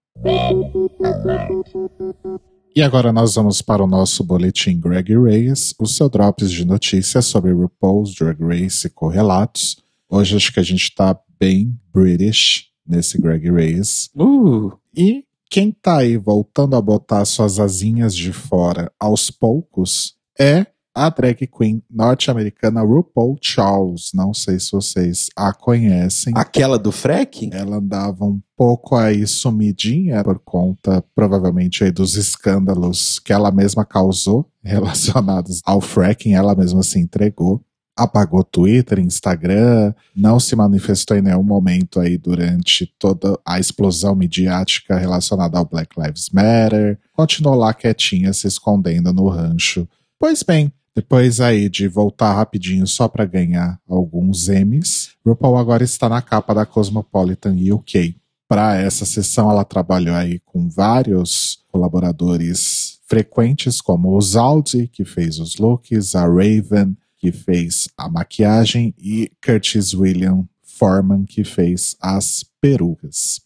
Speaker 3: E agora nós vamos para o nosso boletim Greg Reyes, o seu drops de notícias sobre RuPaul's Drag Race e correlatos. Hoje acho que a gente está bem British nesse Greg Reyes.
Speaker 2: Uh.
Speaker 3: E quem tá aí voltando a botar suas asinhas de fora aos poucos é a drag queen norte-americana RuPaul Charles. Não sei se vocês a conhecem.
Speaker 2: Aquela do Freck?
Speaker 3: Ela andava um pouco aí sumidinha por conta, provavelmente, aí dos escândalos que ela mesma causou relacionados ao fracking. Ela mesma se entregou. Apagou Twitter, Instagram, não se manifestou em nenhum momento aí durante toda a explosão midiática relacionada ao Black Lives Matter. Continuou lá quietinha, se escondendo no rancho. Pois bem, depois aí de voltar rapidinho só para ganhar alguns Emmys, RuPaul agora está na capa da Cosmopolitan UK. Para essa sessão ela trabalhou aí com vários colaboradores frequentes, como o Zaldi, que fez os looks, a Raven, que fez a maquiagem, e Curtis William Foreman, que fez as perucas.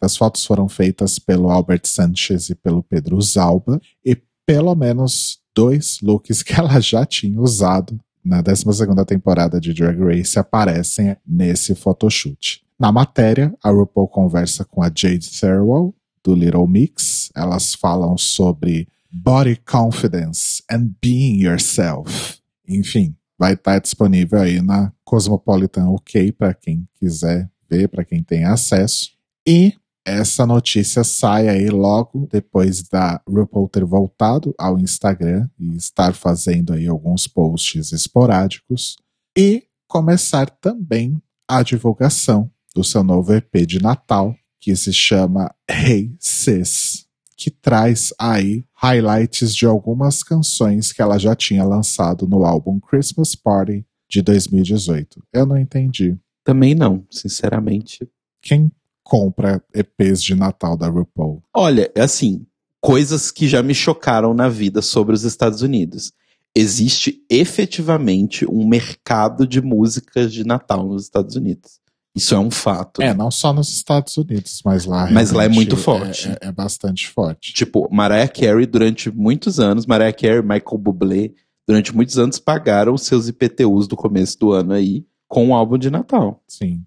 Speaker 3: As fotos foram feitas pelo Albert Sanchez e pelo Pedro Zalba, e pelo menos dois looks que ela já tinha usado na 12 temporada de Drag Race aparecem nesse photoshoot. Na matéria, a RuPaul conversa com a Jade Thirlwell, do Little Mix. Elas falam sobre body confidence and being yourself. Enfim, vai estar disponível aí na Cosmopolitan OK para quem quiser ver, para quem tem acesso. E essa notícia sai aí logo depois da RuPaul ter voltado ao Instagram e estar fazendo aí alguns posts esporádicos e começar também a divulgação do seu novo EP de Natal, que se chama Hey Sis, que traz aí highlights de algumas canções que ela já tinha lançado no álbum Christmas Party de 2018. Eu não entendi.
Speaker 2: Também não, sinceramente.
Speaker 3: Quem compra EPs de Natal da RuPaul?
Speaker 2: Olha, é assim, coisas que já me chocaram na vida sobre os Estados Unidos. Existe efetivamente um mercado de músicas de Natal nos Estados Unidos. Isso é um fato.
Speaker 3: É, não só nos Estados Unidos, mas lá.
Speaker 2: Mas lá é muito forte.
Speaker 3: É, é, é, bastante forte.
Speaker 2: Tipo, Mariah Carey, durante muitos anos, Mariah Carey, Michael Bublé, durante muitos anos pagaram seus IPTUs do começo do ano aí com o álbum de Natal.
Speaker 3: Sim.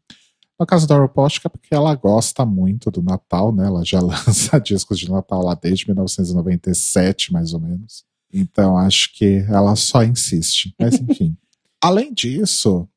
Speaker 3: No caso da que é porque ela gosta muito do Natal, né? Ela já lança discos de Natal lá desde 1997, mais ou menos. Então acho que ela só insiste. Mas enfim. Além disso,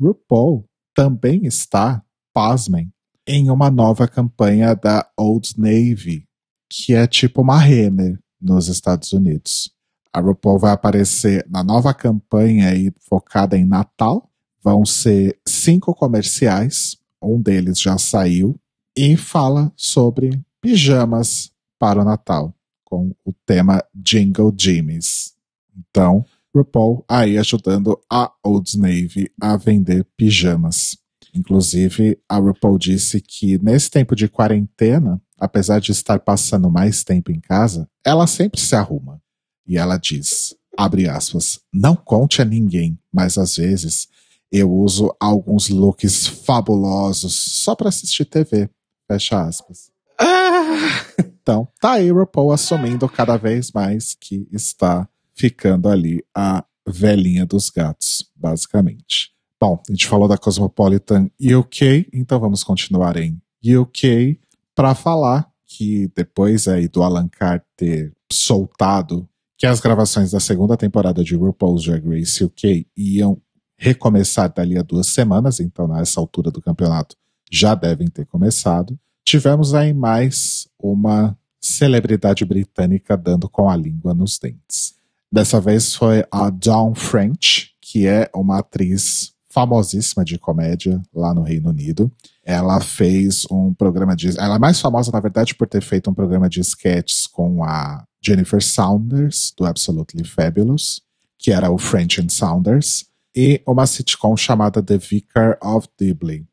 Speaker 3: RuPaul também está, pasmem, em uma nova campanha da Old Navy, que é tipo uma Renner nos Estados Unidos. A RuPaul vai aparecer na nova campanha aí focada em Natal. Vão ser cinco comerciais, um deles já saiu, e fala sobre pijamas para o Natal, com o tema Jingle Jimmys. Então, RuPaul aí ajudando a Old Navy a vender pijamas. Inclusive, a RuPaul disse que nesse tempo de quarentena, apesar de estar passando mais tempo em casa, ela sempre se arruma. E ela diz, abre aspas, não conte a ninguém, mas às vezes eu uso alguns looks fabulosos só para assistir TV. Fecha aspas.
Speaker 2: Ah!
Speaker 3: Então, tá aí RuPaul assumindo cada vez mais que está ficando ali a velhinha dos gatos, basicamente. Bom, a gente falou da Cosmopolitan UK, então vamos continuar em UK para falar que depois aí do Alan ter soltado que as gravações da segunda temporada de RuPaul's Drag Race UK iam recomeçar dali a duas semanas, então nessa altura do campeonato já devem ter começado. Tivemos aí mais uma celebridade britânica dando com a língua nos dentes. Dessa vez foi a Dawn French, que é uma atriz famosíssima de comédia lá no Reino Unido. Ela fez um programa de. Ela é mais famosa, na verdade, por ter feito um programa de sketches com a Jennifer Saunders, do Absolutely Fabulous, que era o French and Saunders, e uma sitcom chamada The Vicar of Dibley.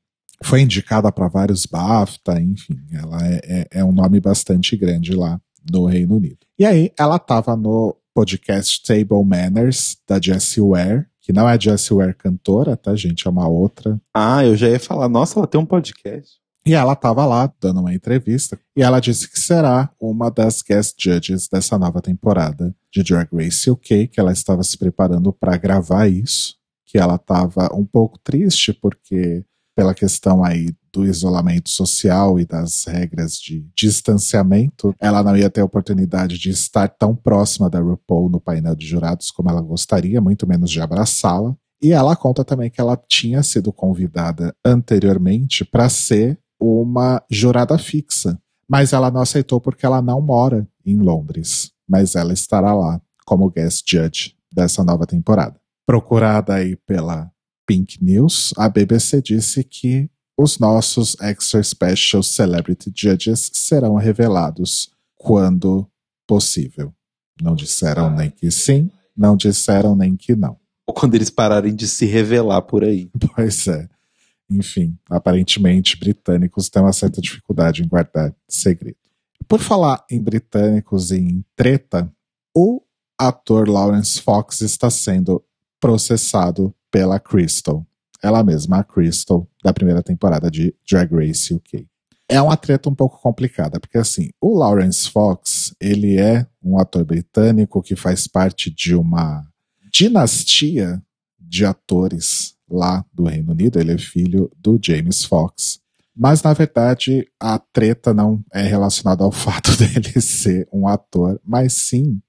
Speaker 3: Foi indicada para vários BAFTA, enfim, ela é, é, é, um nome bastante grande lá no Reino Unido. E aí, ela estava no podcast Table Manners, da Jessie Ware, que não é a Jessie Ware cantora, tá, gente? É uma outra.
Speaker 2: Ah, eu já ia falar, nossa, ela tem um podcast.
Speaker 3: E ela estava lá dando uma entrevista e ela disse que será uma das guest judges dessa nova temporada de Drag Race UK, que ela estava se preparando para gravar isso, que ela estava um pouco triste porque pela questão aí do isolamento social e das regras de distanciamento, ela não ia ter a oportunidade de estar tão próxima da RuPaul no painel de jurados como ela gostaria, muito menos de abraçá-la. E ela conta também que ela tinha sido convidada anteriormente para ser uma jurada fixa, mas ela não aceitou porque ela não mora em Londres, mas ela estará lá como guest judge dessa nova temporada. Procurada aí pela Pink News, a BBC disse que os nossos Extra Special Celebrity Judges serão revelados quando possível. Não disseram nem que sim, não disseram nem que não.
Speaker 2: Ou quando eles pararem de se revelar por aí.
Speaker 3: Pois é. Enfim, aparentemente britânicos têm uma certa dificuldade em guardar segredo. Por falar em britânicos e em treta, o ator Lawrence Fox está sendo processado pela Crystal. Ela mesma, a Crystal, da primeira temporada de Drag Race UK. É uma treta um pouco complicada, porque assim, o Lawrence Fox, ele é um ator britânico que faz parte de uma dinastia de atores lá do Reino Unido. Ele é filho do James Fox. Mas, na verdade, a treta não é relacionada ao fato dele ser um ator, mas sim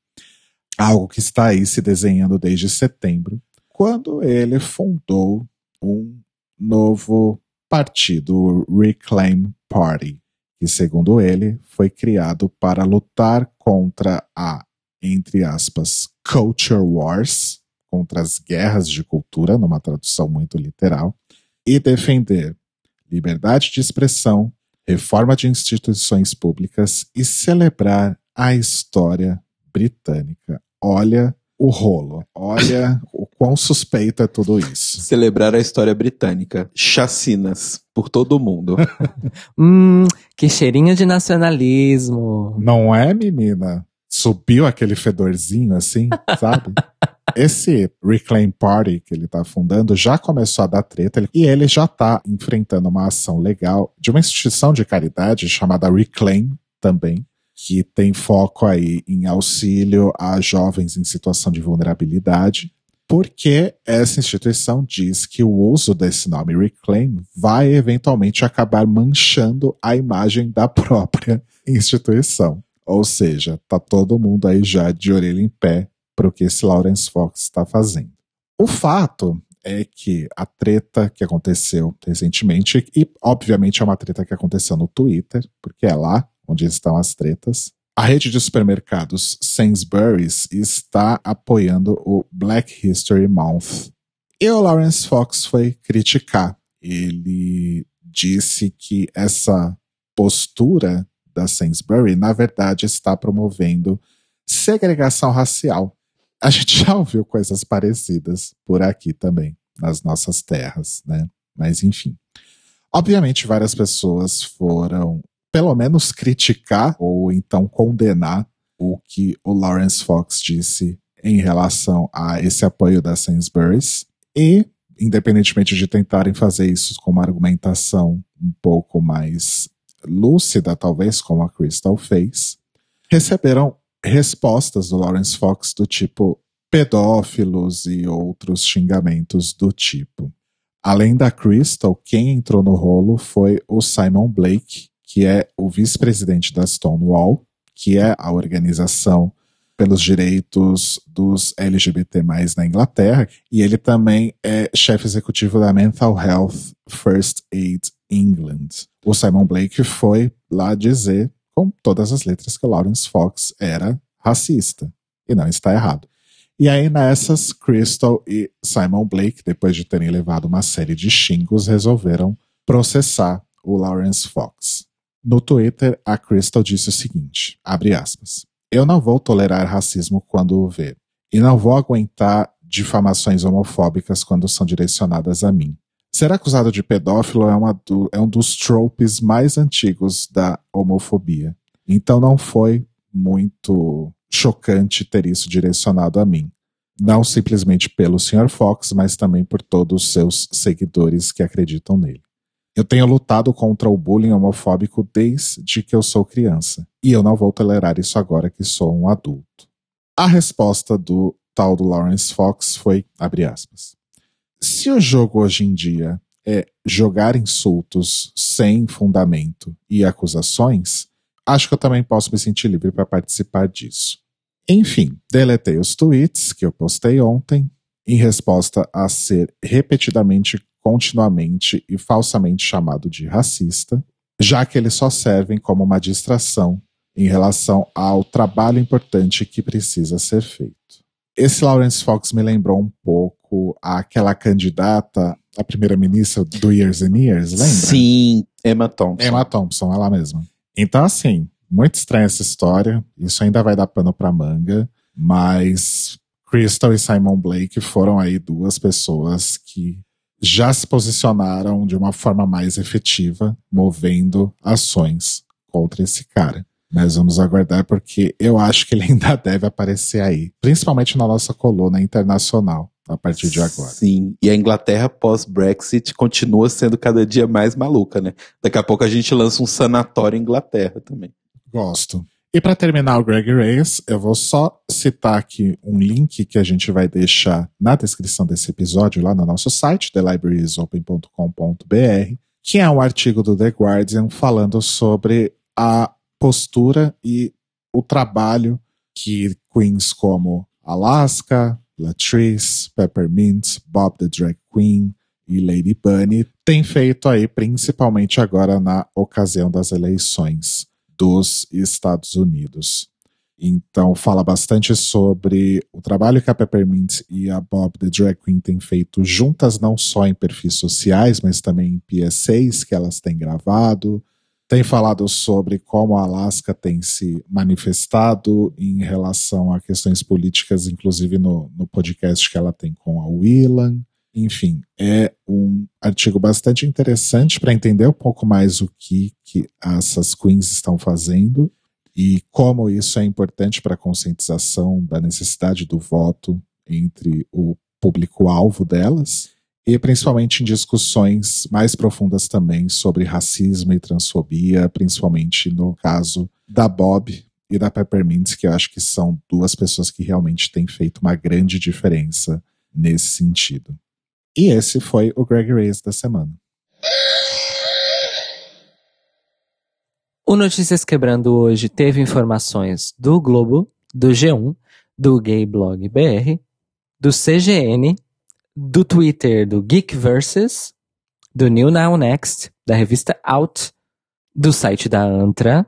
Speaker 3: algo que está aí se desenhando desde setembro, quando ele fundou um novo partido, o Reclaim Party, que, segundo ele, foi criado para lutar contra a, entre aspas, Culture Wars, contra as guerras de cultura, numa tradução muito literal, e defender liberdade de expressão, reforma de instituições públicas e celebrar a história britânica. Olha o rolo. Olha o quão suspeito é tudo isso.
Speaker 2: Celebrar a história britânica. Chacinas por todo o mundo.
Speaker 1: hum, que cheirinho de nacionalismo.
Speaker 3: Não é, menina? Subiu aquele fedorzinho assim, sabe? Esse Reclaim Party que ele está fundando já começou a dar treta e ele já está enfrentando uma ação legal de uma instituição de caridade chamada Reclaim também, que tem foco aí em auxílio a jovens em situação de vulnerabilidade, porque essa instituição diz que o uso desse nome Reclaim vai eventualmente acabar manchando a imagem da própria instituição. Ou seja, tá todo mundo aí já de orelha em pé para o que esse Lawrence Fox está fazendo. O fato é que a treta que aconteceu recentemente, e obviamente é uma treta que aconteceu no Twitter, porque é lá onde estão as tretas, a rede de supermercados Sainsbury's está apoiando o Black History Month. E o Lawrence Fox foi criticar. Ele disse que essa postura da Sainsbury, na verdade, está promovendo segregação racial. A gente já ouviu coisas parecidas por aqui também, nas nossas terras, né? Mas enfim. Obviamente, várias pessoas foram pelo menos criticar ou então condenar o que o Lawrence Fox disse em relação a esse apoio da Sainsbury's e, independentemente de tentarem fazer isso com uma argumentação um pouco mais lúcida, talvez, como a Crystal fez, receberam respostas do Lawrence Fox do tipo pedófilos e outros xingamentos do tipo. Além da Crystal, quem entrou no rolo foi o Simon Blake, que é o vice-presidente da Stonewall, que é a organização pelos direitos dos LGBT+, na Inglaterra, e ele também é chefe executivo da Mental Health First Aid England. O Simon Blake foi lá dizer, com todas as letras, que o Lawrence Fox era racista. E não está errado. E aí, nessas, Crystal e Simon Blake, depois de terem levado uma série de xingos, resolveram processar o Lawrence Fox. No Twitter, a Crystal disse o seguinte: abre aspas. Eu não vou tolerar racismo quando o ver. E não vou aguentar difamações homofóbicas quando são direcionadas a mim. Ser acusado de pedófilo é, do, é um dos tropes mais antigos da homofobia. Então não foi muito chocante ter isso direcionado a mim. Não simplesmente pelo Sr. Fox, mas também por todos os seus seguidores que acreditam nele. Eu tenho lutado contra o bullying homofóbico desde que eu sou criança, e eu não vou tolerar isso agora que sou um adulto. A resposta do tal do Lawrence Fox foi, abre aspas, se o jogo hoje em dia é jogar insultos sem fundamento e acusações, acho que eu também posso me sentir livre para participar disso. Enfim, deletei os tweets que eu postei ontem em resposta a ser repetidamente continuamente e falsamente chamado de racista, já que eles só servem como uma distração em relação ao trabalho importante que precisa ser feito. Esse Lawrence Fox me lembrou um pouco aquela candidata a primeira-ministra do Years and Years, lembra?
Speaker 2: Sim, Emma Thompson.
Speaker 3: Emma Thompson, ela mesma. Então, assim, muito estranha essa história. Isso ainda vai dar pano pra manga. Mas Crystal e Simon Blake foram aí duas pessoas que já se posicionaram de uma forma mais efetiva, movendo ações contra esse cara. Mas vamos aguardar porque eu acho que ele ainda deve aparecer aí, principalmente na nossa coluna internacional a partir de agora.
Speaker 2: Sim, e a Inglaterra pós-Brexit continua sendo cada dia mais maluca, né? Daqui a pouco a gente lança um sanatório em Inglaterra também.
Speaker 3: Gosto. E para terminar o Greg Race, eu vou só citar aqui um link que a gente vai deixar na descrição desse episódio lá no nosso site, thelibrariesopen.com.br, que é um artigo do The Guardian falando sobre a postura e o trabalho que queens como Alaska, Latrice, Peppermint, Bob the Drag Queen e Lady Bunny têm feito aí, principalmente agora na ocasião das eleições dos Estados Unidos. Então, fala bastante sobre o trabalho que a Peppermint e a Bob the Drag Queen têm feito juntas, não só em perfis sociais, mas também em PSAs que elas têm gravado. Tem falado sobre como a Alaska tem se manifestado em relação a questões políticas, inclusive no, no podcast que ela tem com a Willan. Enfim, é um artigo bastante interessante para entender um pouco mais o que, que essas queens estão fazendo e como isso é importante para a conscientização da necessidade do voto entre o público-alvo delas. e principalmente em discussões mais profundas também sobre racismo e transfobia, principalmente no caso da Bob e da Peppermint, que eu acho que são duas pessoas que realmente têm feito uma grande diferença nesse sentido. E esse foi o Greg Race da semana.
Speaker 1: O Notícias Quebrando hoje teve informações do Globo, do G1, do Gay Blog BR, do CGN, do Twitter do Geek Versus, do New Now Next, da revista Out, do site da Antra,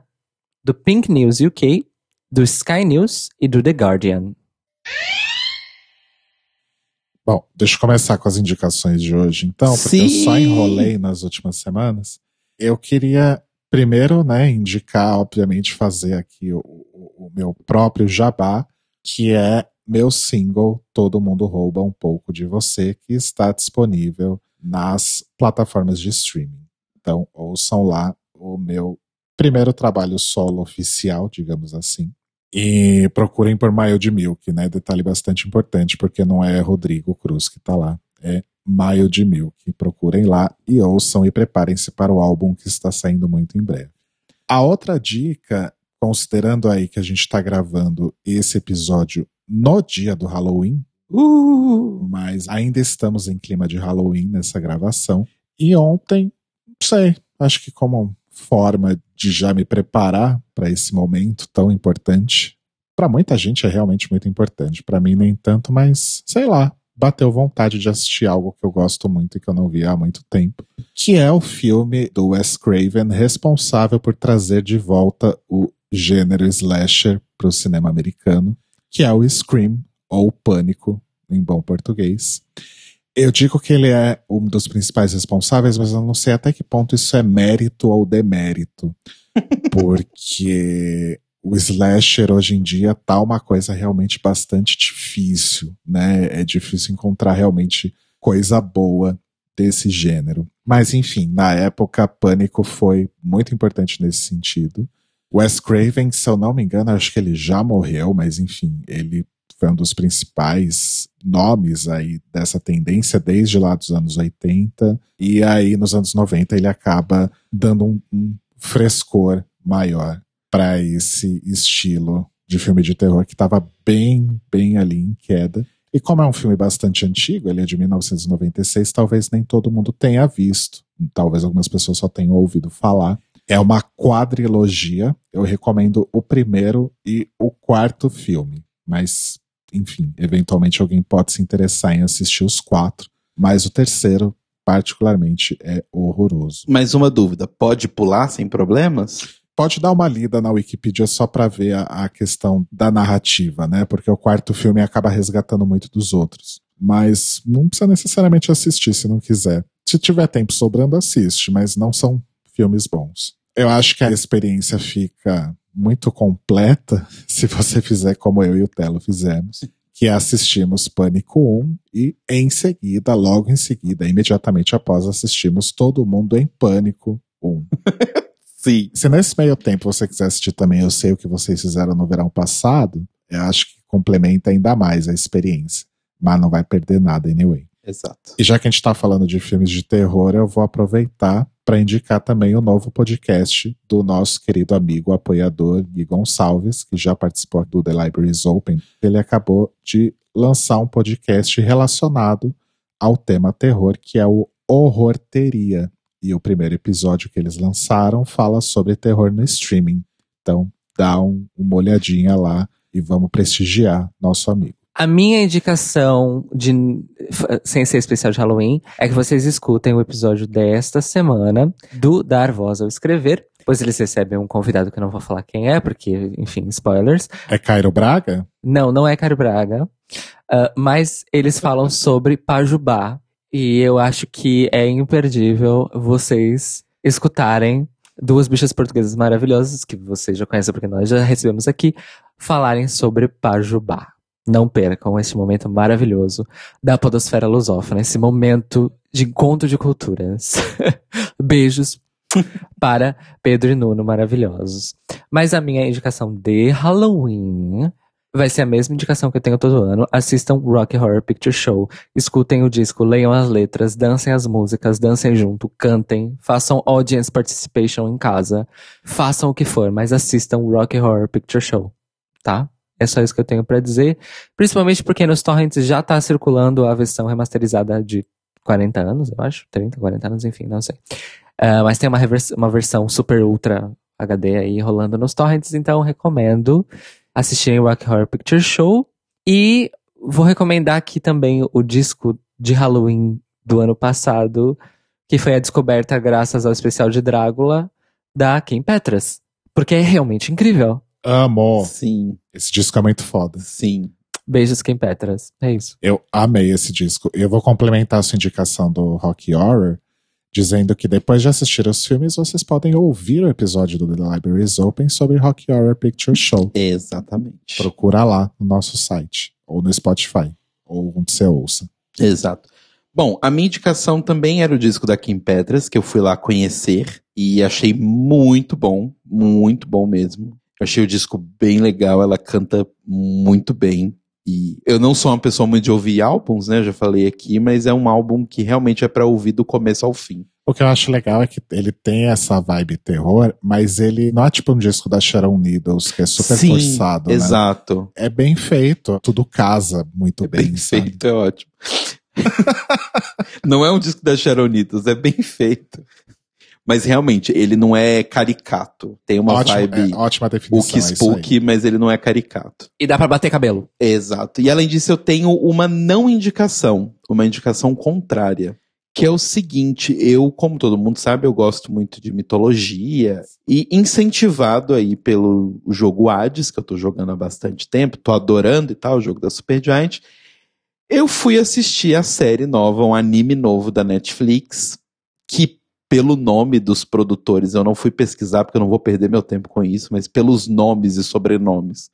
Speaker 1: do Pink News UK, do Sky News e do The Guardian.
Speaker 3: Bom, deixa eu começar com as indicações de hoje, então, porque
Speaker 2: Sim.
Speaker 3: eu só enrolei nas últimas semanas. Eu queria primeiro, né, indicar, obviamente, fazer aqui o, o- o meu próprio jabá, que é meu single Todo Mundo Rouba um pouco de Você, que está disponível nas plataformas de streaming. Então, ouçam lá o meu primeiro trabalho solo oficial, digamos assim. E procurem por Maio de Milk, né? Detalhe bastante importante, porque não é Rodrigo Cruz que tá lá, é Maio de Milk. Procurem lá e ouçam e preparem-se para o álbum que está saindo muito em breve. A outra dica, considerando aí que a gente está gravando esse episódio no dia do Halloween,
Speaker 2: Uh,
Speaker 3: mas ainda estamos em clima de Halloween nessa gravação. E ontem, não sei, acho que como forma de já me preparar para esse momento tão importante. Para muita gente é realmente muito importante, para mim nem tanto, mas sei lá, bateu vontade de assistir algo que eu gosto muito e que eu não via há muito tempo, que é o filme do Wes Craven responsável por trazer de volta o gênero slasher para o cinema americano, que é o Scream ou Pânico em bom português. Eu digo que ele é um dos principais responsáveis, mas eu não sei até que ponto isso é mérito ou demérito. Porque o slasher hoje em dia tá uma coisa realmente bastante difícil, né? É difícil encontrar realmente coisa boa desse gênero. Mas enfim, na época, Pânico foi muito importante nesse sentido. Wes Craven, se eu não me engano, acho que ele já morreu, mas enfim, ele foi um dos principais nomes aí dessa tendência desde lá dos anos 80. E aí, nos anos 90, ele acaba dando um, um frescor maior para esse estilo de filme de terror que estava bem, bem ali em queda. E como é um filme bastante antigo, ele é de 1996, talvez nem todo mundo tenha visto. Talvez algumas pessoas só tenham ouvido falar. É uma quadrilogia. Eu recomendo o primeiro e o quarto filme. Mas, enfim, eventualmente alguém pode se interessar em assistir os quatro. Mas o terceiro, particularmente, é horroroso.
Speaker 2: mais uma dúvida: pode pular sem problemas?
Speaker 3: Pode dar uma lida na Wikipedia só para ver a, a questão da narrativa, né? Porque o quarto filme acaba resgatando muito dos outros. Mas não precisa necessariamente assistir se não quiser. Se tiver tempo sobrando, assiste, mas não são filmes bons. Eu acho que a experiência fica muito completa se você fizer como eu e o Telo fizemos, que assistimos Pânico 1 e em seguida, logo em seguida, imediatamente após, assistimos Todo Mundo em Pânico 1.
Speaker 2: Sim.
Speaker 3: Se nesse meio tempo você quiser assistir também Eu Sei O Que Vocês Fizeram no Verão Passado, eu acho que complementa ainda mais a experiência. Mas não vai perder nada, anyway.
Speaker 2: Exato.
Speaker 3: E já que a gente tá falando de filmes de terror, eu vou aproveitar para indicar também o novo podcast do nosso querido amigo apoiador Gui Gonçalves, que já participou do The Libraries Open. Ele acabou de lançar um podcast relacionado ao tema terror, que é o Horrorteria. E o primeiro episódio que eles lançaram fala sobre terror no streaming. Então, dá um- uma olhadinha lá e vamos prestigiar nosso amigo.
Speaker 1: A minha indicação de sem ser especial de Halloween é que vocês escutem o episódio desta semana do Dar Voz ao Escrever. Pois eles recebem um convidado que eu não vou falar quem é, porque, enfim, spoilers.
Speaker 3: É Cairo Braga?
Speaker 1: Não, não é Cário Braga. Ah, mas eles falam sobre Pajubá. E eu acho que é imperdível vocês escutarem duas bichas portuguesas maravilhosas, que vocês já conhecem porque nós já recebemos aqui, falarem sobre Pajubá. Não percam este momento maravilhoso da podosfera lusófona, esse momento de encontro de culturas. Beijos para Pedro e Nuno maravilhosos. Mas a minha indicação de Halloween Vai ser a mesma indicação que eu tenho todo ano. Assistam Rock Horror Picture Show. Escutem o disco, leiam as letras, dancem as músicas, dancem junto, cantem, façam audience participation em casa. Façam o que for, mas assistam Rock Horror Picture Show, tá? É só isso que eu tenho pra dizer. Principalmente porque nos torrents já tá circulando a versão remasterizada de 40 anos, eu acho. 30, 40 anos, enfim, não sei. Uh, mas tem uma, uma versão super ultra HD aí rolando nos torrents, então recomendo assistirem o Rock Horror Picture Show. E vou recomendar aqui também o disco de Halloween do ano passado, que foi a descoberta graças ao especial de Drácula da Kim Petras. Porque é realmente incrível.
Speaker 3: Amo.
Speaker 2: Sim.
Speaker 3: Esse disco é muito foda.
Speaker 2: Sim.
Speaker 1: Beijos, Kim Petras. É isso.
Speaker 3: Eu amei esse disco. Eu vou complementar a sua indicação do Rock Horror dizendo que depois de assistir os filmes, vocês podem ouvir o episódio do The Library is Open sobre Rock Horror Picture Show.
Speaker 2: Exatamente.
Speaker 3: Procura lá no nosso site, ou no Spotify, ou onde você ouça.
Speaker 2: Exato. Bom, a minha indicação também era o disco da Kim Petras, que eu fui lá conhecer e achei muito bom, muito bom mesmo. Eu achei o disco bem legal, ela canta muito bem. E eu não sou uma pessoa muito de ouvir álbuns, né? Já falei aqui, mas é um álbum que realmente é para ouvir do começo ao fim.
Speaker 3: O que eu acho legal é que ele tem essa vibe terror, mas ele não é tipo um disco da Sharon Needles, que é super
Speaker 2: Sim,
Speaker 3: forçado.
Speaker 2: Exato.
Speaker 3: Né? É bem feito, tudo casa muito
Speaker 2: é
Speaker 3: bem.
Speaker 2: bem feito, é ótimo. não é um disco da Sharon Needles, é bem feito. Mas realmente, ele não é caricato. Tem uma
Speaker 3: ótimo,
Speaker 2: vibe.
Speaker 3: É, ótima definição.
Speaker 2: Book Spook, mas ele não é caricato.
Speaker 1: E dá para bater cabelo.
Speaker 2: Exato. E além disso, eu tenho uma não indicação, uma indicação contrária. Que é o seguinte, eu, como todo mundo sabe, eu gosto muito de mitologia e incentivado aí pelo jogo Hades, que eu tô jogando há bastante tempo, tô adorando e tal, o jogo da Supergiant. Eu fui assistir a série nova, um anime novo da Netflix, que pelo nome dos produtores, eu não fui pesquisar porque eu não vou perder meu tempo com isso, mas pelos nomes e sobrenomes,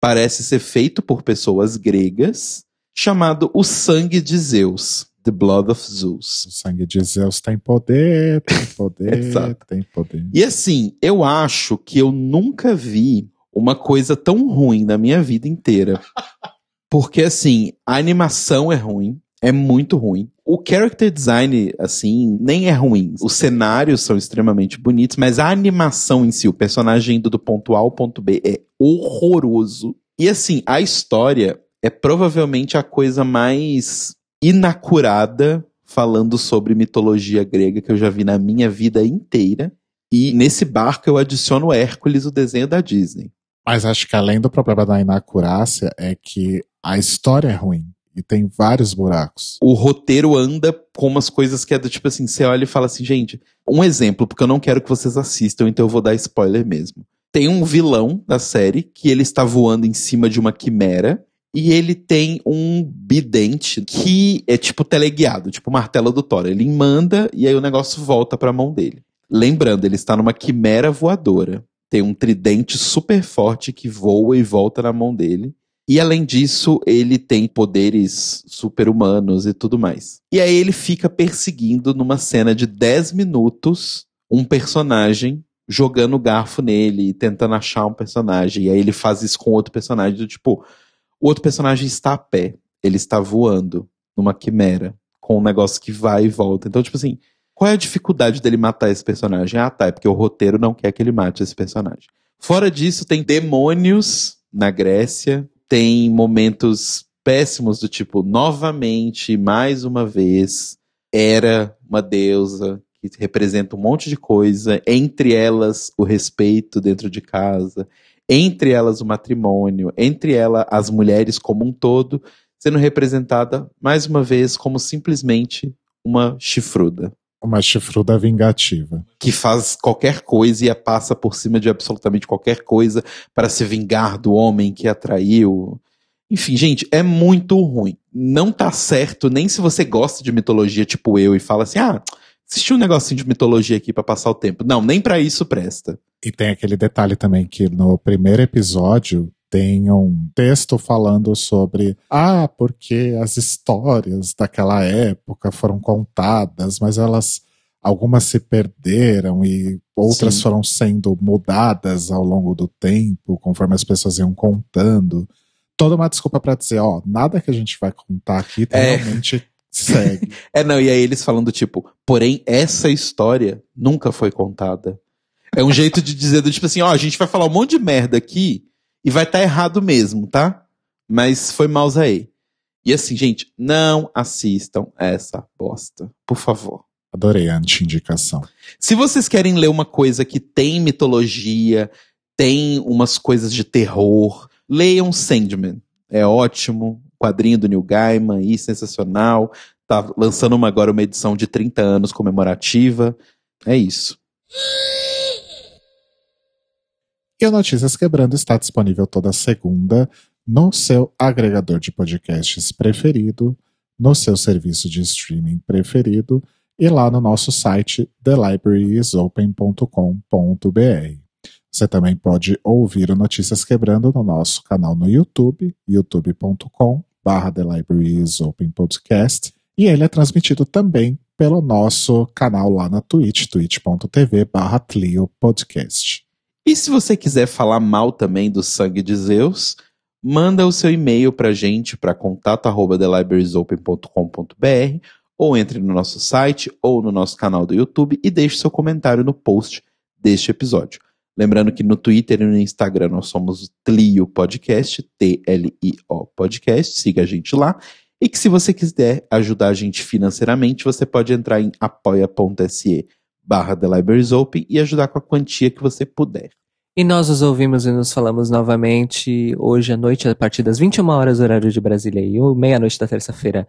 Speaker 2: parece ser feito por pessoas gregas, chamado O Sangue de Zeus. The Blood of Zeus.
Speaker 3: O sangue de Zeus tem poder, tem poder,
Speaker 2: Exato.
Speaker 3: tem poder.
Speaker 2: E assim, eu acho que eu nunca vi uma coisa tão ruim na minha vida inteira. Porque assim, a animação é ruim, é muito ruim. O character design, assim, nem é ruim. Os cenários são extremamente bonitos, mas a animação em si, o personagem indo do ponto A ao ponto B é horroroso. E assim, a história é provavelmente a coisa mais inacurada falando sobre mitologia grega que eu já vi na minha vida inteira. E nesse barco eu adiciono Hércules, o desenho da Disney.
Speaker 3: Mas acho que além do problema da inacurácia é que a história é ruim. E tem vários buracos.
Speaker 2: O roteiro anda com umas coisas que é do tipo assim, você olha e fala assim, gente, um exemplo, porque eu não quero que vocês assistam, então eu vou dar spoiler mesmo. Tem um vilão da série que ele está voando em cima de uma quimera e ele tem um bidente que é tipo teleguiado, tipo martelo do Thor. Ele manda e aí o negócio volta para a mão dele. Lembrando, ele está numa quimera voadora. Tem um tridente super forte que voa e volta na mão dele. E além disso, ele tem poderes super-humanos e tudo mais. E aí ele fica perseguindo numa cena de 10 minutos um personagem jogando garfo nele, tentando achar um personagem. E aí ele faz isso com outro personagem, do tipo, o outro personagem está a pé, ele está voando numa quimera, com um negócio que vai e volta. Então, tipo assim, qual é a dificuldade dele matar esse personagem? Ah, tá, é porque o roteiro não quer que ele mate esse personagem. Fora disso, tem demônios na Grécia, tem momentos péssimos do tipo, novamente, mais uma vez, era uma deusa que representa um monte de coisa, entre elas o respeito dentro de casa, entre elas o matrimônio, entre elas as mulheres como um todo, sendo representada mais uma vez como simplesmente uma chifruda.
Speaker 3: Uma chifruda vingativa.
Speaker 2: Que faz qualquer coisa e a passa por cima de absolutamente qualquer coisa para se vingar do homem que atraiu. Enfim, gente, é muito ruim. Não tá certo nem se você gosta de mitologia tipo eu e fala assim: ah, assisti um negocinho de mitologia aqui para passar o tempo. Não, nem para isso presta.
Speaker 3: E tem aquele detalhe também que no primeiro episódio tem um texto falando sobre ah, porque as histórias daquela época foram contadas, mas elas algumas se perderam e outras
Speaker 2: Sim.
Speaker 3: foram sendo mudadas ao longo do tempo, conforme as pessoas iam contando. toda uma desculpa pra dizer, ó, nada que a gente vai contar aqui
Speaker 2: É.
Speaker 3: realmente segue.
Speaker 2: É, não, e aí eles falando, tipo, porém, essa história nunca foi contada. É um jeito de dizer, do tipo assim, ó, a gente vai falar um monte de merda aqui e vai estar errado mesmo, tá? Mas foi mouse aí. E assim, gente, não assistam essa bosta, por favor.
Speaker 3: Adorei a anti-indicação.
Speaker 2: Se vocês querem ler uma coisa que tem mitologia, tem umas coisas de terror, leiam Sandman. É ótimo. Quadrinho do Neil Gaiman e sensacional. Tá lançando uma, agora uma edição de 30 anos comemorativa. É isso.
Speaker 3: E o Notícias Quebrando está disponível toda segunda no seu agregador de podcasts preferido, no seu serviço de streaming preferido e lá no nosso site thelibrariesopen.com.br. Você também pode ouvir o Notícias Quebrando no nosso canal no YouTube, youtube.com barra e ele é transmitido também pelo nosso canal lá na Twitch, twitch.tv barra Podcast.
Speaker 2: E se você quiser falar mal também do sangue de Zeus, manda o seu e-mail pra gente para contato@thelibrariesopen.com.br ou entre no nosso site ou no nosso canal do YouTube e deixe seu comentário no post deste episódio. Lembrando que no Twitter e no Instagram nós somos Tlio Podcast, T-L-I-O Podcast, siga a gente lá. E que se você quiser ajudar a gente financeiramente, você pode entrar em apoia.se barra The Libraries Open e ajudar com a quantia que você puder.
Speaker 1: E nós nos ouvimos e nos falamos novamente hoje à noite, a partir das 21 horas, horário de Brasília, e meia-noite da terça-feira,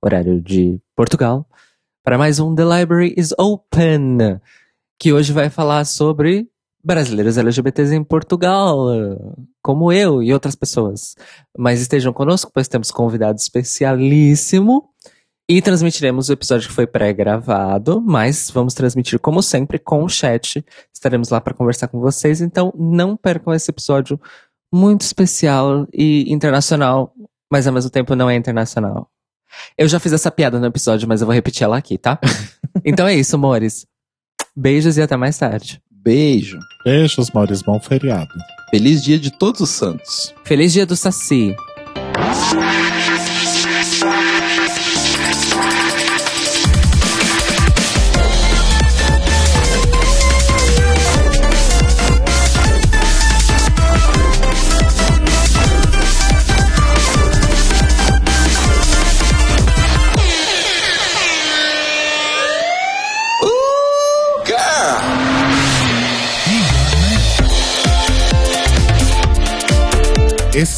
Speaker 1: horário de Portugal, para mais um The Library is Open, que hoje vai falar sobre brasileiros LGBTs em Portugal, como eu e outras pessoas. Mas estejam conosco, pois temos convidado especialíssimo. E transmitiremos o episódio que foi pré-gravado, mas vamos transmitir, como sempre, com o chat. Estaremos lá para conversar com vocês, então não percam esse episódio muito especial e internacional, mas ao mesmo tempo não é internacional. Eu já fiz essa piada no episódio, mas eu vou repetir ela aqui, tá? então é isso, amores. Beijos e até mais tarde.
Speaker 2: Beijo.
Speaker 3: Beijos, Maurício, bom feriado.
Speaker 2: Feliz dia de todos os santos.
Speaker 1: Feliz dia do Saci.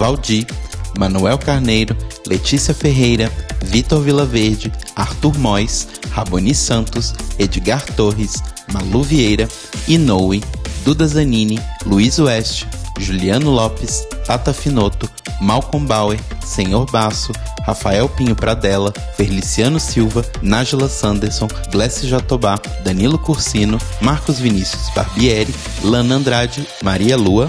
Speaker 2: Valdir, Manuel Carneiro, Letícia Ferreira, Vitor Vilaverde, Arthur Mois, Raboni Santos, Edgar Torres, Malu Vieira, Inoue, Duda Zanini, Luiz Oeste, Juliano Lopes, Tata Finoto, Malcolm Bauer, Senhor Basso, Rafael Pinho Pradella, Feliciano Silva, Nájila Sanderson, Glessi Jatobá, Danilo Cursino, Marcos Vinícius Barbieri, Lana Andrade, Maria Lua,